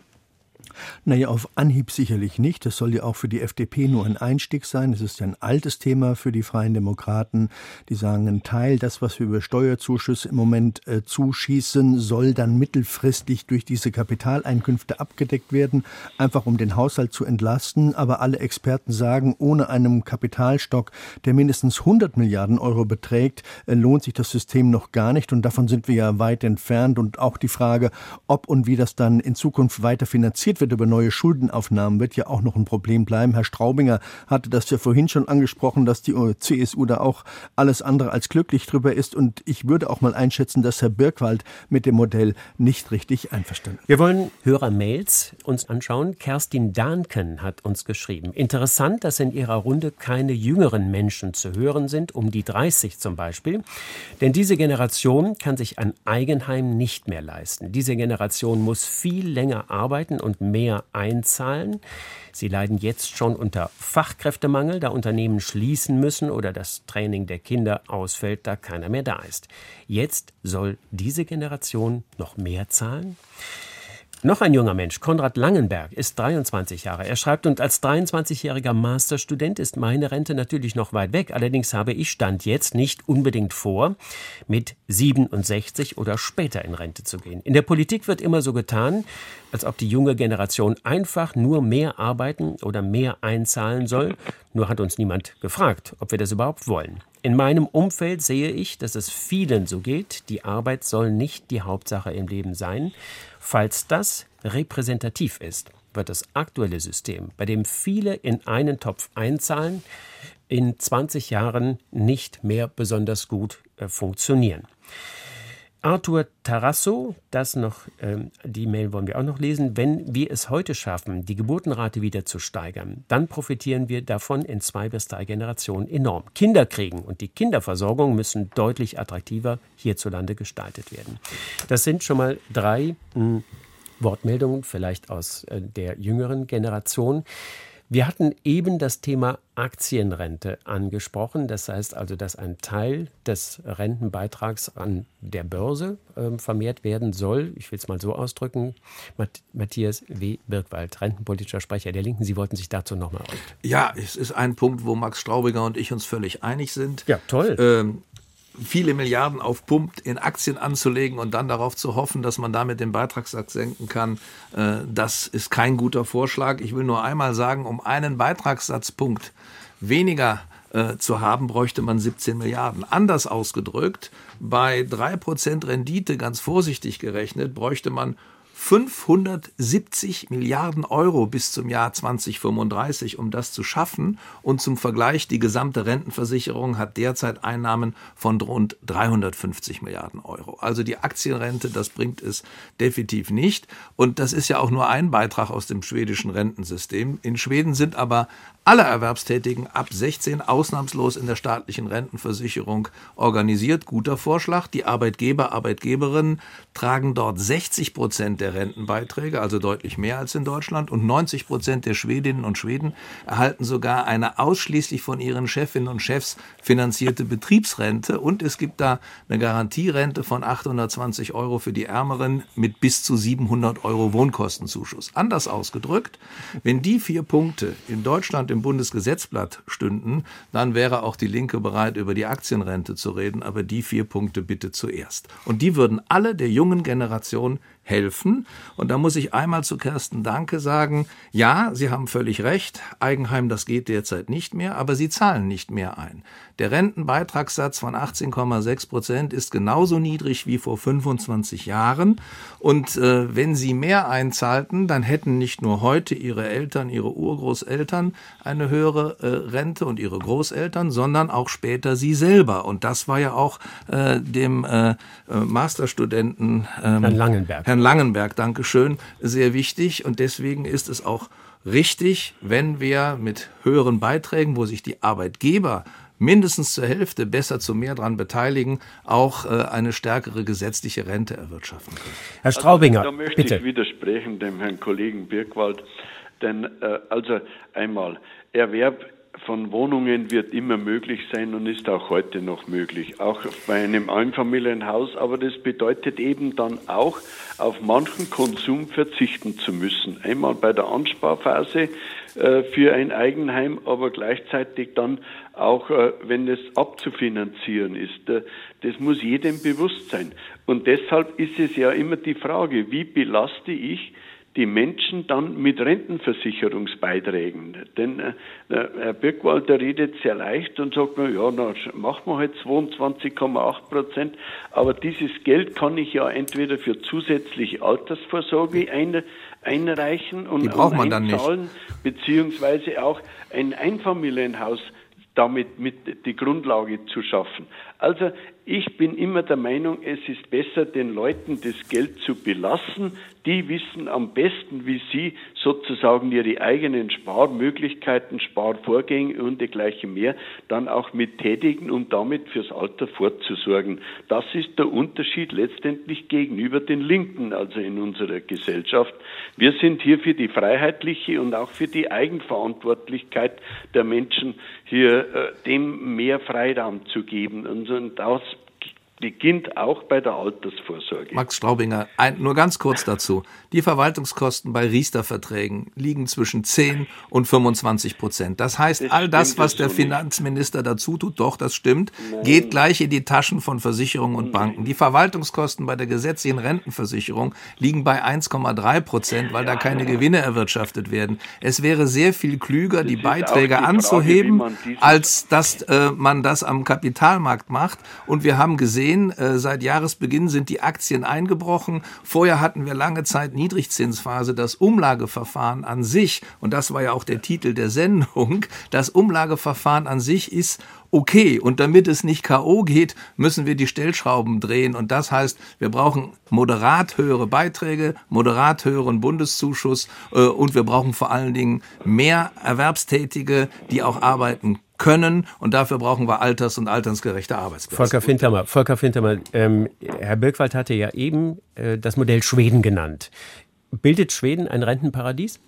Speaker 11: Naja, auf Anhieb sicherlich nicht. Das soll ja auch für die FDP nur ein Einstieg sein. Es ist ja ein altes Thema für die Freien Demokraten. Die sagen, ein Teil, das, was wir über Steuerzuschüsse im Moment äh, zuschießen, soll dann mittelfristig durch diese Kapitaleinkünfte abgedeckt werden, einfach um den Haushalt zu entlasten. Aber alle Experten sagen, ohne einen Kapitalstock, der mindestens 100 Milliarden Euro beträgt, äh, lohnt sich das System noch gar nicht. Und davon sind wir ja weit entfernt. Und auch die Frage, ob und wie das dann in Zukunft weiter finanziert wird, wird über neue Schuldenaufnahmen, wird ja auch noch ein Problem bleiben. Herr Straubinger hatte das ja vorhin schon angesprochen, dass die CSU da auch alles andere als glücklich drüber ist. Und ich würde auch mal einschätzen, dass Herr Birkwald mit dem Modell nicht richtig einverstanden ist.
Speaker 2: Wir wollen Hörermails uns anschauen. Kerstin Dahnken hat uns geschrieben. Interessant, dass in ihrer Runde keine jüngeren Menschen zu hören sind, um die 30 zum Beispiel. Denn diese Generation kann sich ein Eigenheim nicht mehr leisten. Diese Generation muss viel länger arbeiten und mehr einzahlen. Sie leiden jetzt schon unter Fachkräftemangel, da Unternehmen schließen müssen oder das Training der Kinder ausfällt, da keiner mehr da ist. Jetzt soll diese Generation noch mehr zahlen? Noch ein junger Mensch, Konrad Langenberg, ist 23 Jahre. Er schreibt, und als 23-jähriger Masterstudent ist meine Rente natürlich noch weit weg. Allerdings habe ich Stand jetzt nicht unbedingt vor, mit 67 oder später in Rente zu gehen. In der Politik wird immer so getan, als ob die junge Generation einfach nur mehr arbeiten oder mehr einzahlen soll. Nur hat uns niemand gefragt, ob wir das überhaupt wollen. In meinem Umfeld sehe ich, dass es vielen so geht. Die Arbeit soll nicht die Hauptsache im Leben sein. Falls das repräsentativ ist, wird das aktuelle System, bei dem viele in einen Topf einzahlen, in 20 Jahren nicht mehr besonders gut äh, funktionieren. Arthur Tarasso, das noch, ähm, die Mail wollen wir auch noch lesen. Wenn wir es heute schaffen, die Geburtenrate wieder zu steigern, dann profitieren wir davon in zwei bis drei Generationen enorm. Kinder kriegen und die Kinderversorgung müssen deutlich attraktiver hierzulande gestaltet werden. Das sind schon mal drei mh, hm, Wortmeldungen, vielleicht aus äh, der jüngeren Generation. Wir hatten eben das Thema Aktienrente angesprochen. Das heißt also, dass ein Teil des Rentenbeitrags an der Börse äh, vermehrt werden soll. Ich will es mal so ausdrücken. Matthias W. Birkwald, rentenpolitischer Sprecher der Linken, Sie wollten sich dazu nochmal äußern.
Speaker 10: Ja, es ist ein Punkt, wo Max Straubiger und ich uns völlig einig sind.
Speaker 2: Ja, toll.
Speaker 10: Ähm, viele Milliarden auf Pump in Aktien anzulegen und dann darauf zu hoffen, dass man damit den Beitragssatz senken kann, äh, das ist kein guter Vorschlag. Ich will nur einmal sagen, um einen Beitragssatzpunkt weniger äh, zu haben, bräuchte man 17 Milliarden. Anders ausgedrückt, bei 3% Rendite, ganz vorsichtig gerechnet, bräuchte man 570 Milliarden Euro bis zum Jahr 2035, um das zu schaffen. Und zum Vergleich, die gesamte Rentenversicherung hat derzeit Einnahmen von rund 350 Milliarden Euro. Also die Aktienrente, das bringt es definitiv nicht. Und das ist ja auch nur ein Beitrag aus dem schwedischen Rentensystem. In Schweden sind aber alle Erwerbstätigen ab 16 ausnahmslos in der staatlichen Rentenversicherung organisiert. Guter Vorschlag. Die Arbeitgeber, Arbeitgeberinnen tragen dort 60 Prozent der Rentenbeiträge, also deutlich mehr als in Deutschland. Und 90 Prozent der Schwedinnen und Schweden erhalten sogar eine ausschließlich von ihren Chefinnen und Chefs finanzierte Betriebsrente. Und es gibt da eine Garantierente von 820 Euro für die Ärmeren mit bis zu 700 Euro Wohnkostenzuschuss. Anders ausgedrückt, wenn die vier Punkte in Deutschland im Bundesgesetzblatt stünden, dann wäre auch die Linke bereit, über die Aktienrente zu reden. Aber die vier Punkte bitte zuerst. Und die würden alle der jungen Generation helfen. Und da muss ich einmal zu Kersten Danke sagen, ja, Sie haben völlig recht, Eigenheim, das geht derzeit nicht mehr, aber Sie zahlen nicht mehr ein. Der Rentenbeitragssatz von 18,6 Prozent ist genauso niedrig wie vor 25 Jahren. Und äh, wenn Sie mehr einzahlten, dann hätten nicht nur heute Ihre Eltern, Ihre Urgroßeltern eine höhere äh, Rente und Ihre Großeltern, sondern auch später Sie selber. Und das war ja auch äh, dem äh, äh Masterstudenten
Speaker 2: ähm, Herrn Langenberg.
Speaker 10: Herrn Langenberg, Dankeschön, sehr wichtig. Und deswegen ist es auch richtig, wenn wir mit höheren Beiträgen, wo sich die Arbeitgeber mindestens zur Hälfte, besser zu mehr daran beteiligen, auch äh, eine stärkere gesetzliche Rente erwirtschaften können.
Speaker 2: Herr Straubinger,
Speaker 12: also, da möchte
Speaker 2: bitte.
Speaker 12: ich widersprechen dem Herrn Kollegen Birkwald, denn äh, also einmal Erwerb von Wohnungen wird immer möglich sein und ist auch heute noch möglich, auch bei einem Einfamilienhaus. Aber das bedeutet eben dann auch, auf manchen Konsum verzichten zu müssen. Einmal bei der Ansparphase äh, für ein Eigenheim, aber gleichzeitig dann auch, äh, wenn es abzufinanzieren ist. Äh, das muss jedem bewusst sein. Und deshalb ist es ja immer die Frage, wie belaste ich die Menschen dann mit Rentenversicherungsbeiträgen. Denn äh, Herr Birkwalter redet sehr leicht und sagt, na ja, na, machen wir halt 22,8 Prozent, aber dieses Geld kann ich ja entweder für zusätzliche Altersvorsorge ein, einreichen und,
Speaker 10: die braucht man dann nicht.
Speaker 12: beziehungsweise auch ein Einfamilienhaus damit mit die Grundlage zu schaffen. Also ich bin immer der Meinung, es ist besser, den Leuten das Geld zu belassen. Die wissen am besten, wie sie sozusagen ihre eigenen Sparmöglichkeiten, Sparvorgänge und dergleichen mehr dann auch mit tätigen, um damit fürs Alter vorzusorgen. Das ist der Unterschied letztendlich gegenüber den Linken, also in unserer Gesellschaft. Wir sind hier für die freiheitliche und auch für die Eigenverantwortlichkeit der Menschen hier äh, dem mehr Freiraum zu geben. Und, und das beginnt auch bei der Altersvorsorge.
Speaker 10: Max Straubinger, ein, nur ganz kurz dazu. Die Verwaltungskosten bei Riester-Verträgen liegen zwischen 10 und 25 Prozent. Das heißt, das all das, was der so Finanzminister nicht. dazu tut, doch, das stimmt, Nein. geht gleich in die Taschen von Versicherungen und Banken. Die Verwaltungskosten bei der gesetzlichen Rentenversicherung liegen bei 1,3 Prozent, weil ja, da keine ja. Gewinne erwirtschaftet werden. Es wäre sehr viel klüger, das die Beiträge die Frage, anzuheben, als dass äh, man das am Kapitalmarkt macht. Und wir haben gesehen, sehen, äh, seit Jahresbeginn sind die Aktien eingebrochen. Vorher hatten wir lange Zeit Niedrigzinsphase. Das Umlageverfahren an sich, und das war ja auch der Titel der Sendung, das Umlageverfahren an sich ist okay. Und damit es nicht K.O. geht, müssen wir die Stellschrauben drehen. Und das heißt, wir brauchen moderat höhere Beiträge, moderat höheren Bundeszuschuss äh, und wir brauchen vor allen Dingen mehr Erwerbstätige, die auch arbeiten können und dafür brauchen wir alters- und altersgerechte Arbeitsplätze.
Speaker 2: Volker Fintermer, Volker Fintermer ähm, Herr Birkwald hatte ja eben äh, das Modell Schweden genannt. Bildet Schweden ein Rentenparadies?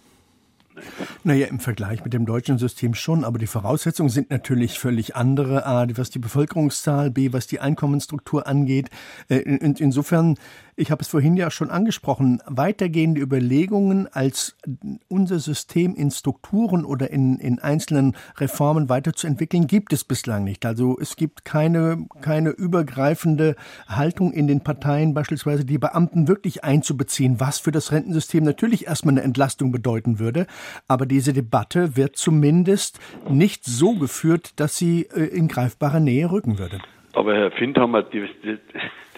Speaker 11: Naja, im Vergleich mit dem deutschen System schon, aber die Voraussetzungen sind natürlich völlig andere. A, was die Bevölkerungszahl, B, was die Einkommensstruktur angeht. Äh, und insofern ich habe es vorhin ja schon angesprochen, weitergehende Überlegungen als unser System in Strukturen oder in, in einzelnen Reformen weiterzuentwickeln, gibt es bislang nicht. Also es gibt keine, keine übergreifende Haltung in den Parteien, beispielsweise die Beamten wirklich einzubeziehen, was für das Rentensystem natürlich erstmal eine Entlastung bedeuten würde. Aber diese Debatte wird zumindest nicht so geführt, dass sie äh, in greifbare Nähe rücken würde.
Speaker 12: Aber Herr Findhammer,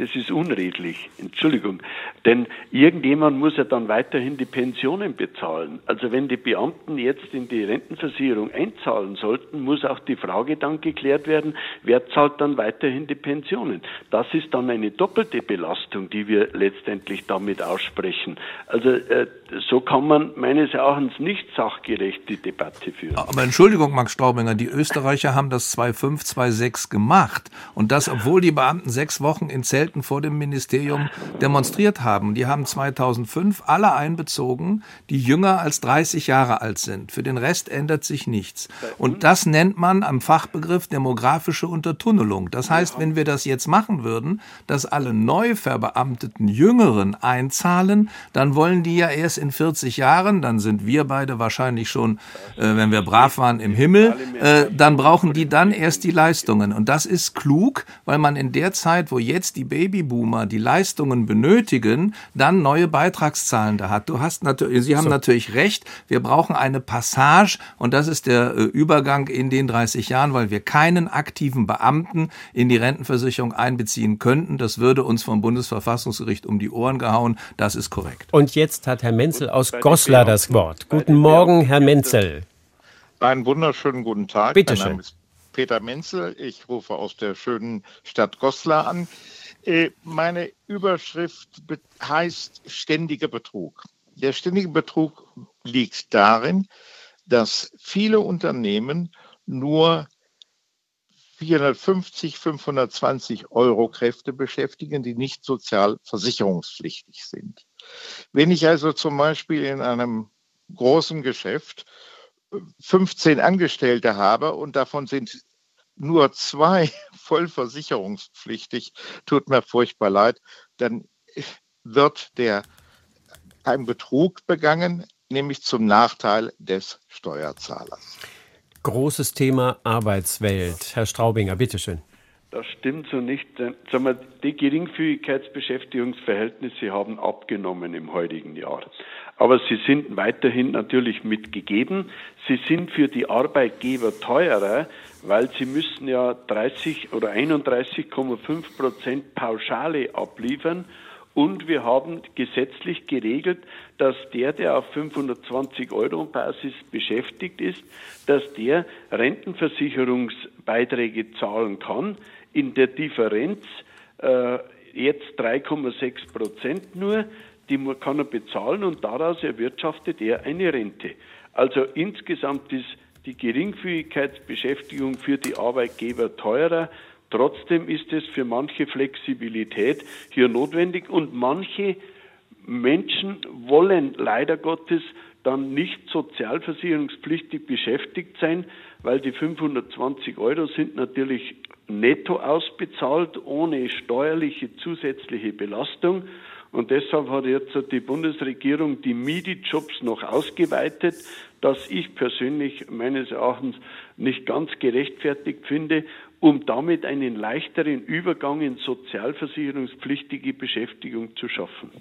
Speaker 12: das ist unredlich. Entschuldigung. Denn irgendjemand muss ja dann weiterhin die Pensionen bezahlen. Also wenn die Beamten jetzt in die Rentenversicherung einzahlen sollten, muss auch die Frage dann geklärt werden, wer zahlt dann weiterhin die Pensionen. Das ist dann eine doppelte Belastung, die wir letztendlich damit aussprechen. Also äh, so kann man meines Erachtens nicht sachgerecht die Debatte führen.
Speaker 10: Aber Entschuldigung, Max Straubinger, die Österreicher haben das 2.5, 2.6 gemacht. Und das, obwohl die Beamten sechs Wochen in Zelten vor dem Ministerium demonstriert haben. Die haben 2005 alle einbezogen, die jünger als 30 Jahre alt sind. Für den Rest ändert sich nichts. Und das nennt man am Fachbegriff demografische Untertunnelung. Das heißt, wenn wir das jetzt machen würden, dass alle neu verbeamteten Jüngeren einzahlen, dann wollen die ja erst in 40 Jahren, dann sind wir beide wahrscheinlich schon, äh, wenn wir brav waren, im Himmel, äh, dann brauchen die dann erst die Leistungen. Und das ist klug, weil man in der Zeit, wo jetzt die Babyboomer die Leistungen benötigen, dann neue Beitragszahlende hat. Du hast natürlich, Sie haben so. natürlich recht, wir brauchen eine Passage und das ist der äh, Übergang in den 30 Jahren, weil wir keinen aktiven Beamten in die Rentenversicherung einbeziehen könnten. Das würde uns vom Bundesverfassungsgericht um die Ohren gehauen. Das ist korrekt.
Speaker 2: Und jetzt hat Herr Menzel aus Goslar das Wort. Guten Morgen, Herr Menzel.
Speaker 17: Einen wunderschönen guten Tag.
Speaker 2: Bitte schön.
Speaker 17: Peter Menzel. Ich rufe aus der schönen Stadt Goslar an. Äh, meine Überschrift heißt ständiger Betrug. Der ständige Betrug liegt darin, dass viele Unternehmen nur 450, 520 Euro Kräfte beschäftigen, die nicht sozialversicherungspflichtig sind. Wenn ich also zum Beispiel in einem großen Geschäft 15 Angestellte habe und davon sind nur zwei vollversicherungspflichtig, tut mir furchtbar leid, dann wird der ein Betrug begangen, nämlich zum Nachteil des Steuerzahlers.
Speaker 2: Großes Thema Arbeitswelt. Herr Straubinger, bitteschön.
Speaker 12: Das stimmt so nicht. Sagen wir, die Geringfügigkeitsbeschäftigungsverhältnisse haben abgenommen im heutigen Jahr. Aber sie sind weiterhin natürlich mitgegeben. Sie sind für die Arbeitgeber teurer, weil sie müssen ja 30 oder 31,5 Prozent Pauschale abliefern und wir haben gesetzlich geregelt, dass der, der auf 520 Euro Basis beschäftigt ist, dass der Rentenversicherungsbeiträge zahlen kann. In der Differenz äh, jetzt 3,6 Prozent nur, die kann er bezahlen und daraus erwirtschaftet er eine Rente. Also insgesamt ist die Geringfügigkeitsbeschäftigung für die Arbeitgeber teurer Trotzdem ist es für manche Flexibilität hier notwendig und manche Menschen wollen leider Gottes dann nicht sozialversicherungspflichtig beschäftigt sein, weil die 520 Euro sind natürlich netto ausbezahlt, ohne steuerliche zusätzliche Belastung. Und deshalb hat jetzt die Bundesregierung die MIDI-Jobs noch ausgeweitet, das ich persönlich meines Erachtens nicht ganz gerechtfertigt finde um damit einen leichteren Übergang in sozialversicherungspflichtige Beschäftigung zu schaffen.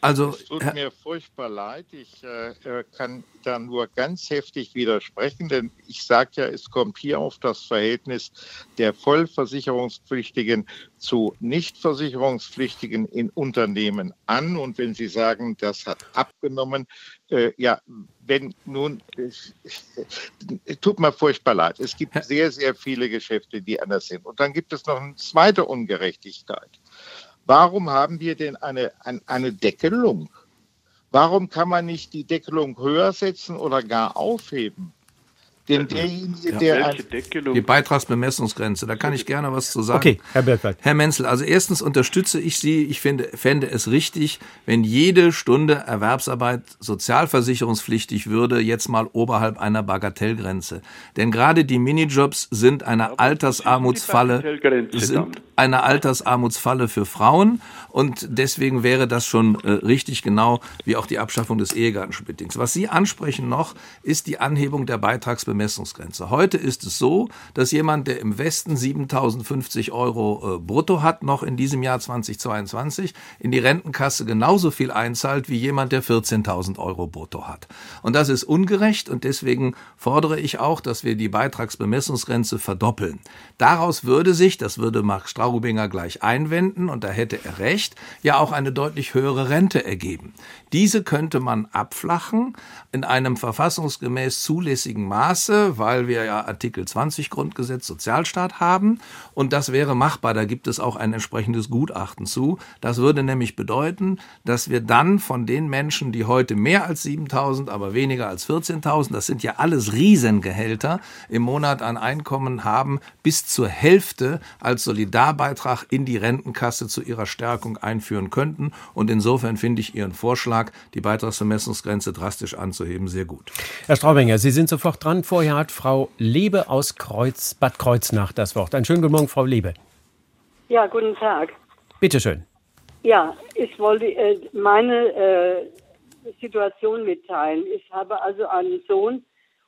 Speaker 17: Also, es tut mir furchtbar leid. Ich äh, äh, kann da nur ganz heftig widersprechen, denn ich sage ja, es kommt hier auf das Verhältnis der Vollversicherungspflichtigen zu Nichtversicherungspflichtigen in Unternehmen an. Und wenn Sie sagen, das hat abgenommen, äh, ja, wenn nun, äh, tut mir furchtbar leid. Es gibt sehr, sehr viele Geschäfte, die anders sind. Und dann gibt es noch eine zweite Ungerechtigkeit. Warum haben wir denn eine, eine, eine Deckelung? Warum kann man nicht die Deckelung höher setzen oder gar aufheben?
Speaker 10: Denn derjenige, der die Beitragsbemessungsgrenze, da kann ich gerne was zu sagen.
Speaker 2: Okay, Herr Bergwald.
Speaker 10: Herr Menzel, also erstens unterstütze ich Sie. Ich finde, fände es richtig, wenn jede Stunde Erwerbsarbeit sozialversicherungspflichtig würde, jetzt mal oberhalb einer Bagatellgrenze. Denn gerade die Minijobs sind eine Altersarmutsfalle, sind eine Altersarmutsfalle für Frauen und deswegen wäre das schon äh, richtig genau wie auch die Abschaffung des Ehegattensplittings. Was Sie ansprechen noch, ist die Anhebung der Beitragsbemessungsgrenze. Bemessungsgrenze. Heute ist es so, dass jemand, der im Westen 7.050 Euro äh, brutto hat, noch in diesem Jahr 2022 in die Rentenkasse genauso viel einzahlt wie jemand, der 14.000 Euro brutto hat. Und das ist ungerecht und deswegen fordere ich auch, dass wir die Beitragsbemessungsgrenze verdoppeln. Daraus würde sich, das würde Mark Straubinger gleich einwenden und da hätte er recht, ja auch eine deutlich höhere Rente ergeben. Diese könnte man abflachen in einem verfassungsgemäß zulässigen Maße weil wir ja Artikel 20 Grundgesetz Sozialstaat haben und das wäre machbar. Da gibt es auch ein entsprechendes Gutachten zu. Das würde nämlich bedeuten, dass wir dann von den Menschen, die heute mehr als 7.000, aber weniger als 14.000, das sind ja alles Riesengehälter, im Monat an Einkommen haben, bis zur Hälfte als Solidarbeitrag in die Rentenkasse zu ihrer Stärkung einführen könnten. Und insofern finde ich Ihren Vorschlag, die Beitragsvermessungsgrenze drastisch anzuheben, sehr gut.
Speaker 2: Herr Straubinger, Sie sind sofort dran. Vorher hat Frau Lebe aus Kreuz, Bad Kreuznach das Wort. Einen schönen guten Morgen, Frau Lebe.
Speaker 18: Ja, guten Tag.
Speaker 2: Bitte schön.
Speaker 18: Ja, ich wollte äh, meine äh, Situation mitteilen. Ich habe also einen Sohn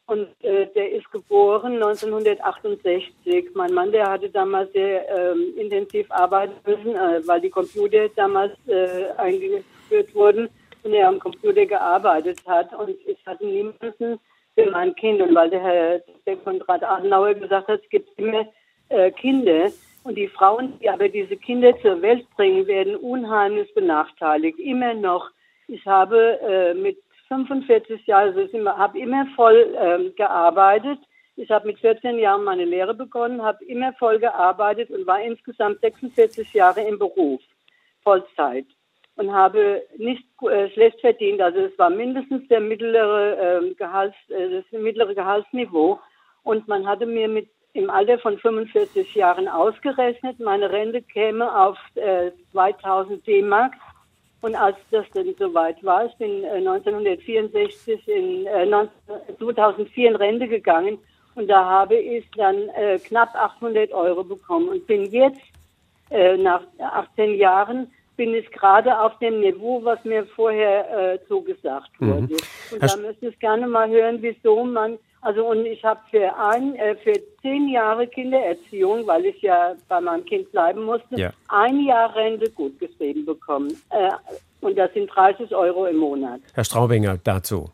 Speaker 18: und äh, der ist geboren 1968. Mein Mann, der hatte damals sehr ähm, intensiv arbeiten müssen, äh, weil die Computer damals äh, eingeführt wurden und er am Computer gearbeitet hat. Und ich hatte niemanden, für mein Kind. Und weil der Herr der Konrad Adenauer gesagt hat, es gibt immer äh, Kinder und die Frauen, die aber diese Kinder zur Welt bringen, werden unheimlich benachteiligt. Immer noch. Ich habe äh, mit 45 Jahren, also ich habe immer voll ähm, gearbeitet. Ich habe mit 14 Jahren meine Lehre begonnen, habe immer voll gearbeitet und war insgesamt 46 Jahre im Beruf, Vollzeit und habe nicht äh, schlecht verdient. Also es war mindestens der mittlere, äh, Gehalts, äh, das mittlere Gehaltsniveau. Und man hatte mir mit im Alter von 45 Jahren ausgerechnet. Meine Rente käme auf äh, 2000 D-Mark. Und als das dann soweit war, ich bin äh, 1964 in äh, 19, 2004 in Rente gegangen und da habe ich dann äh, knapp 800 Euro bekommen und bin jetzt äh, nach 18 Jahren bin ich gerade auf dem Niveau, was mir vorher äh, zugesagt mhm. wurde. Mhm. Und da möchte ich gerne mal hören, wieso man, also und ich habe für ein, äh, für zehn Jahre Kindererziehung, weil ich ja bei meinem Kind bleiben musste, ja. ein Jahr Rente gut geschrieben bekommen. Äh, und das sind 30 Euro im Monat.
Speaker 2: Herr Straubinger, dazu.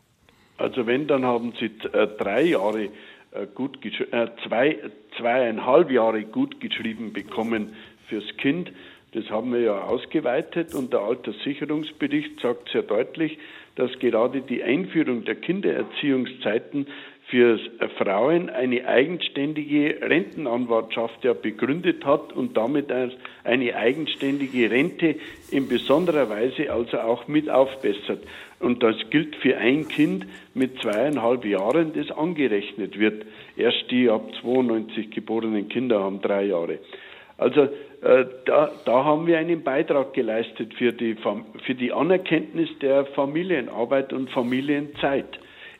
Speaker 12: Also wenn, dann haben Sie äh, drei Jahre äh, gut äh, zwei, zweieinhalb Jahre gut geschrieben bekommen fürs Kind. Das haben wir ja ausgeweitet und der Alterssicherungsbericht sagt sehr deutlich, dass gerade die Einführung der Kindererziehungszeiten für Frauen eine eigenständige Rentenanwartschaft ja begründet hat und damit eine eigenständige Rente in besonderer Weise also auch mit aufbessert. Und das gilt für ein Kind mit zweieinhalb Jahren, das angerechnet wird. Erst die ab 92 geborenen Kinder haben drei Jahre. Also da, da haben wir einen Beitrag geleistet für die, für die Anerkenntnis der Familienarbeit und Familienzeit.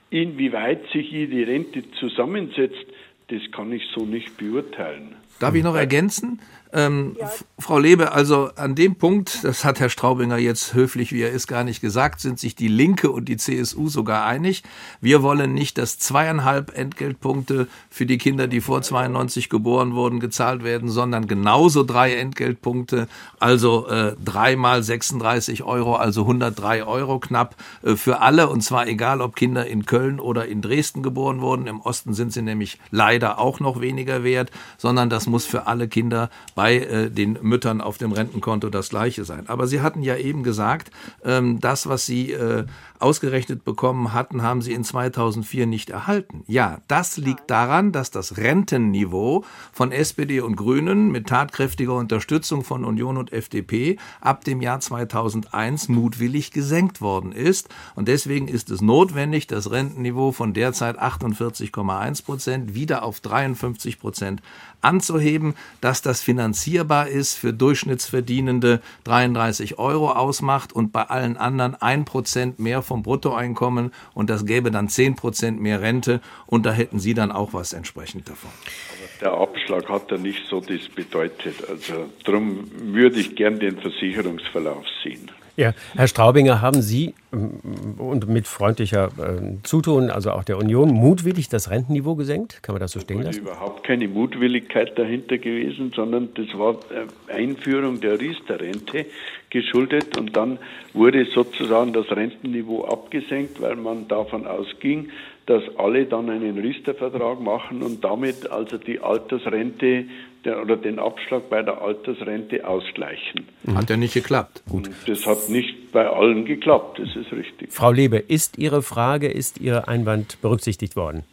Speaker 12: Inwieweit sich hier die Rente zusammensetzt, das kann ich so nicht beurteilen.
Speaker 10: Darf ich noch ergänzen? Ähm, ja. Frau Lebe, also an dem Punkt, das hat Herr Straubinger jetzt höflich, wie er ist, gar nicht gesagt, sind sich die Linke und die CSU sogar einig. Wir wollen nicht, dass zweieinhalb Entgeltpunkte für die Kinder, die vor 92 geboren wurden, gezahlt werden, sondern genauso drei Entgeltpunkte, also äh, dreimal 36 Euro, also 103 Euro knapp äh, für alle, und zwar egal, ob Kinder in Köln oder in Dresden geboren wurden. Im Osten sind sie nämlich leider auch noch weniger wert, sondern das muss für alle Kinder bei äh, den Müttern auf dem Rentenkonto das gleiche sein. Aber Sie hatten ja eben gesagt, ähm, das, was Sie äh, ausgerechnet bekommen hatten, haben Sie in 2004 nicht erhalten. Ja, das liegt daran, dass das Rentenniveau von SPD und Grünen mit tatkräftiger Unterstützung von Union und FDP ab dem Jahr 2001 mutwillig gesenkt worden ist. Und deswegen ist es notwendig, das Rentenniveau von derzeit 48,1 Prozent wieder auf 53 Prozent anzuheben, dass das finanzierbar ist für Durchschnittsverdienende 33 Euro ausmacht und bei allen anderen ein Prozent mehr vom Bruttoeinkommen und das gäbe dann 10 Prozent mehr Rente und da hätten Sie dann auch was entsprechend davon.
Speaker 12: Aber der Abschlag hat ja nicht so das bedeutet. Also darum würde ich gern den Versicherungsverlauf sehen.
Speaker 2: Ja, Herr Straubinger, haben Sie mm, und mit freundlicher äh, Zutun, also auch der Union, mutwillig das Rentenniveau gesenkt? Kann man das so stehen lassen?
Speaker 12: überhaupt keine Mutwilligkeit dahinter gewesen, sondern das war äh, Einführung der Riester-Rente geschuldet und dann wurde sozusagen das Rentenniveau abgesenkt, weil man davon ausging, dass alle dann einen Riester-Vertrag machen und damit also die Altersrente oder den Abschlag bei der Altersrente ausgleichen.
Speaker 10: Hat ja nicht geklappt.
Speaker 12: Gut. Das hat nicht bei allen geklappt, das ist richtig.
Speaker 2: Frau Lebe, ist Ihre Frage, ist Ihr Einwand berücksichtigt worden?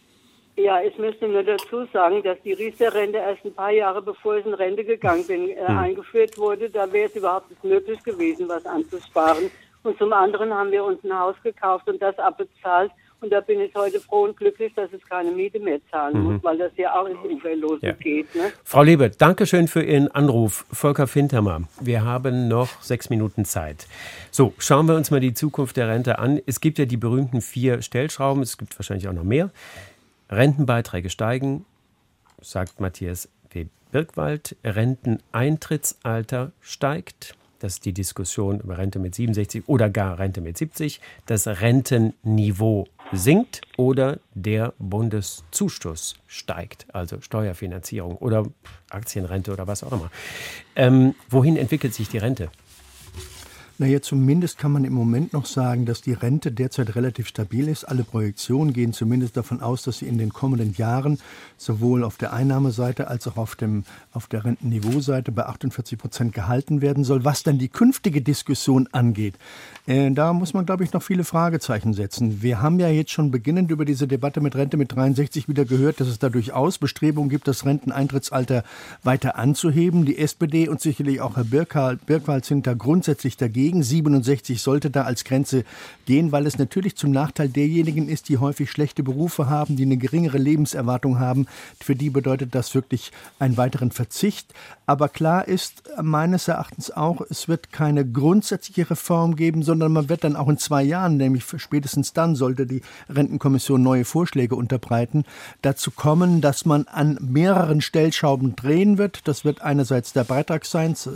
Speaker 18: Ja, ich möchte nur dazu sagen, dass die Riester-Rente erst ein paar Jahre bevor ich in Rente gegangen bin, äh, hm. eingeführt wurde. Da wäre es überhaupt nicht möglich gewesen, was anzusparen. Und zum anderen haben wir uns ein Haus gekauft und das abbezahlt. Und da bin ich heute froh und glücklich, dass ich keine Miete mehr zahlen mhm. muss, weil das ja auch ins Uferlose ja. geht. Ne?
Speaker 2: Frau Liebe, danke schön für Ihren Anruf. Volker Fintermer, wir haben noch sechs Minuten Zeit. So, schauen wir uns mal die Zukunft der Rente an. Es gibt ja die berühmten vier Stellschrauben, es gibt wahrscheinlich auch noch mehr. Rentenbeiträge steigen, sagt Matthias W. Birkwald. Renteneintrittsalter steigt. Das ist die Diskussion über Rente mit 67 oder gar Rente mit 70. Das Rentenniveau sinkt oder der Bundeszuschuss steigt, also Steuerfinanzierung oder Aktienrente oder was auch immer. Ähm, wohin entwickelt sich die Rente?
Speaker 11: Naja, zumindest kann man im Moment noch sagen, dass die Rente derzeit relativ stabil ist. Alle Projektionen gehen zumindest davon aus, dass sie in den kommenden Jahren sowohl auf der Einnahmeseite als auch auf, dem, auf der Rentenniveauseite bei 48 Prozent gehalten werden soll. Was dann die künftige Diskussion angeht, äh, da muss man, glaube ich, noch viele Fragezeichen setzen. Wir haben ja jetzt schon beginnend über diese Debatte mit Rente mit 63 wieder gehört, dass es da durchaus Bestrebungen gibt, das Renteneintrittsalter weiter anzuheben. Die SPD und sicherlich auch Herr Birkwald sind da grundsätzlich dagegen dagegen. 67 sollte da als Grenze gehen, weil es natürlich zum Nachteil derjenigen ist, die häufig schlechte Berufe haben, die eine geringere Lebenserwartung haben. Für die bedeutet das wirklich einen weiteren Verzicht. Aber klar ist meines Erachtens auch, es wird keine grundsätzliche Reform geben, sondern man wird dann auch in zwei Jahren, nämlich spätestens dann sollte die Rentenkommission neue Vorschläge unterbreiten, dazu kommen, dass man an mehreren Stellschrauben drehen wird. Das wird einerseits der Beitragssatz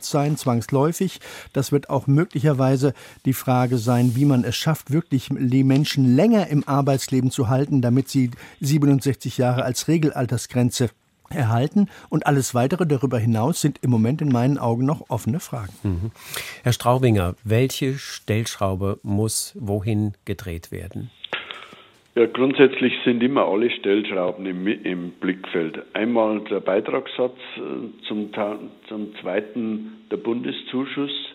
Speaker 11: sein, zwangsläufig. Das wird auch möglicherweise die Frage sein, wie man es schafft, wirklich die Menschen länger im Arbeitsleben zu halten, damit sie 67 Jahre als Regelaltersgrenze erhalten. Und alles weitere darüber hinaus sind im Moment in meinen Augen noch offene Fragen. Mhm.
Speaker 2: Herr Straubinger, welche Stellschraube muss wohin gedreht werden?
Speaker 12: Ja, grundsätzlich sind immer alle Stellschrauben im, im Blickfeld. Einmal der Beitragssatz, äh, zum, zum zweiten der Bundeszuschuss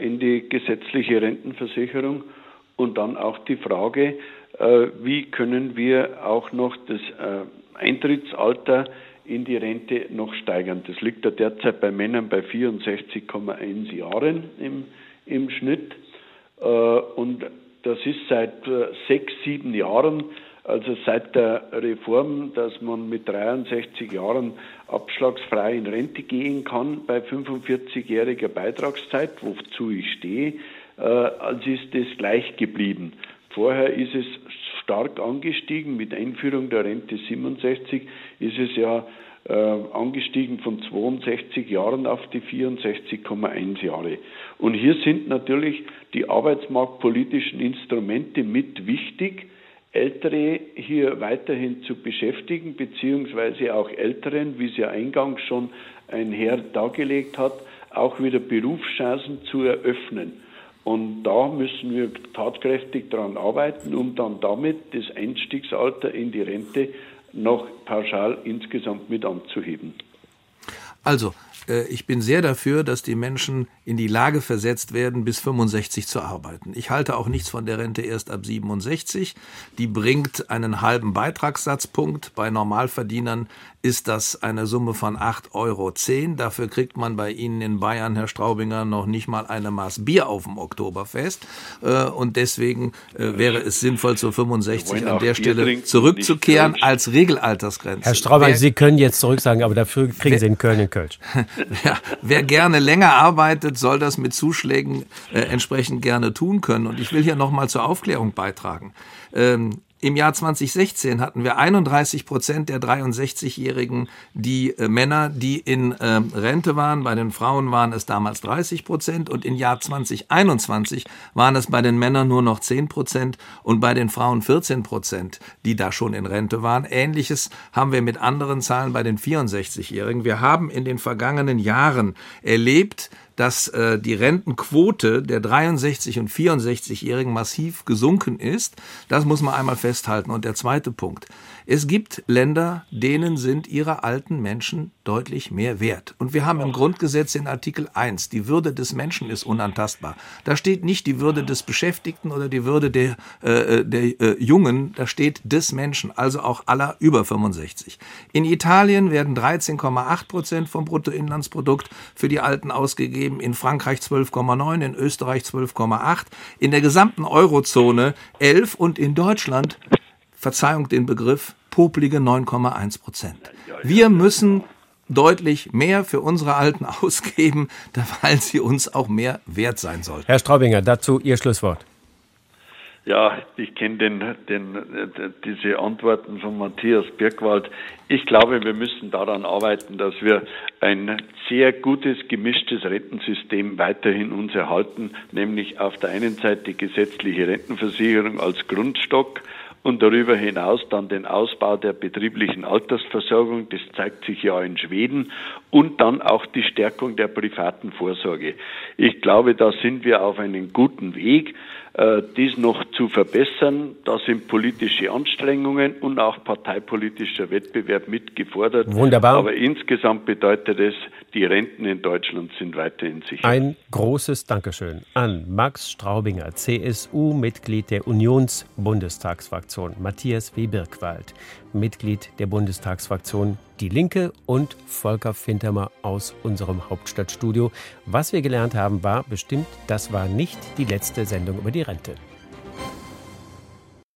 Speaker 12: in die gesetzliche Rentenversicherung und dann auch die Frage, äh, wie können wir auch noch das äh, Eintrittsalter in die Rente noch steigern. Das liegt ja derzeit bei Männern bei 64,1 Jahren im, im Schnitt. Äh, und das ist seit äh, sechs, sieben Jahren, also seit der Reform, dass man mit 63 Jahren abschlagsfrei in Rente gehen kann bei 45-jähriger Beitragszeit, wozu ich stehe, äh, als ist das gleich geblieben. Vorher ist es stark angestiegen. Mit Einführung der Rente 67 ist es ja äh, angestiegen von 62 Jahren auf die 64,1 Jahre. Und hier sind natürlich die arbeitsmarktpolitischen Instrumente mit wichtig, Ältere hier weiterhin zu beschäftigen, beziehungsweise auch Älteren, wie es ja eingangs schon ein Herr dargelegt hat, auch wieder Berufschancen zu eröffnen. Und da müssen wir tatkräftig daran arbeiten, um dann damit das Einstiegsalter in die Rente noch pauschal insgesamt mit anzuheben.
Speaker 10: Also, ich bin sehr dafür, dass die Menschen in die Lage versetzt werden, bis 65 zu arbeiten. Ich halte auch nichts von der Rente erst ab 67. Die bringt einen halben Beitragssatzpunkt. Bei Normalverdienern ist das eine Summe von 8,10 Euro. Dafür kriegt man bei Ihnen in Bayern, Herr Straubinger, noch nicht mal eine Maß Bier auf dem Oktoberfest. Äh, und deswegen äh, wäre es sinnvoll, zu 65 an der Stelle zurückzukehren als Regelaltersgrenze.
Speaker 2: Herr Straubinger, Sie können jetzt zurück sagen, aber dafür kriegen Sie in Köln in Kölsch.
Speaker 10: ja, wer gerne länger arbeitet, soll das mit Zuschlägen äh, entsprechend gerne tun können. Und ich will hier nochmal zur Aufklärung beitragen. Ähm, im Jahr 2016 hatten wir 31 Prozent der 63-Jährigen, die äh, Männer, die in äh, Rente waren. Bei den Frauen waren es damals 30 Prozent und im Jahr 2021 waren es bei den Männern nur noch 10 Prozent und bei den Frauen 14 Prozent, die da schon in Rente waren. Ähnliches haben wir mit anderen Zahlen bei den 64-Jährigen. Wir haben in den vergangenen Jahren erlebt, dass äh, die Rentenquote der 63 und 64-Jährigen massiv gesunken ist. Das muss man einmal festhalten. Und der zweite Punkt. Es gibt Länder, denen sind ihre alten Menschen deutlich mehr wert. Und wir haben im Grundgesetz in Artikel 1, die Würde des Menschen ist unantastbar. Da steht nicht die Würde des Beschäftigten oder die Würde der, äh, der äh, Jungen, da steht des Menschen, also auch aller über 65. In Italien werden 13,8 Prozent vom Bruttoinlandsprodukt für die Alten ausgegeben, in Frankreich 12,9, in Österreich 12,8, in der gesamten Eurozone 11 und in Deutschland Verzeihung den Begriff, poplige 9,1 Prozent. Wir müssen deutlich mehr für unsere Alten ausgeben, weil sie uns auch mehr wert sein sollten.
Speaker 2: Herr Straubinger, dazu Ihr Schlusswort.
Speaker 12: Ja, ich kenne den, den, diese Antworten von Matthias Birkwald. Ich glaube, wir müssen daran arbeiten, dass wir ein sehr gutes, gemischtes Rentensystem weiterhin uns erhalten, nämlich auf der einen Seite die gesetzliche Rentenversicherung als Grundstock, und darüber hinaus dann den Ausbau der betrieblichen Altersversorgung, das zeigt sich ja in Schweden, und dann auch die Stärkung der privaten Vorsorge. Ich glaube, da sind wir auf einem guten Weg, äh, dies noch zu verbessern. Da sind politische Anstrengungen und auch parteipolitischer Wettbewerb mitgefordert.
Speaker 2: Wunderbar.
Speaker 12: Aber insgesamt bedeutet es, die Renten in Deutschland sind weiterhin sicher.
Speaker 2: Ein großes Dankeschön an Max Straubinger, CSU-Mitglied der Unionsbundestagsfraktion. Bundestagsfraktion Matthias W. Birkwald, Mitglied der Bundestagsfraktion Die Linke und Volker Fintermer aus unserem Hauptstadtstudio. Was wir gelernt haben, war bestimmt, das war nicht die letzte Sendung über die Rente.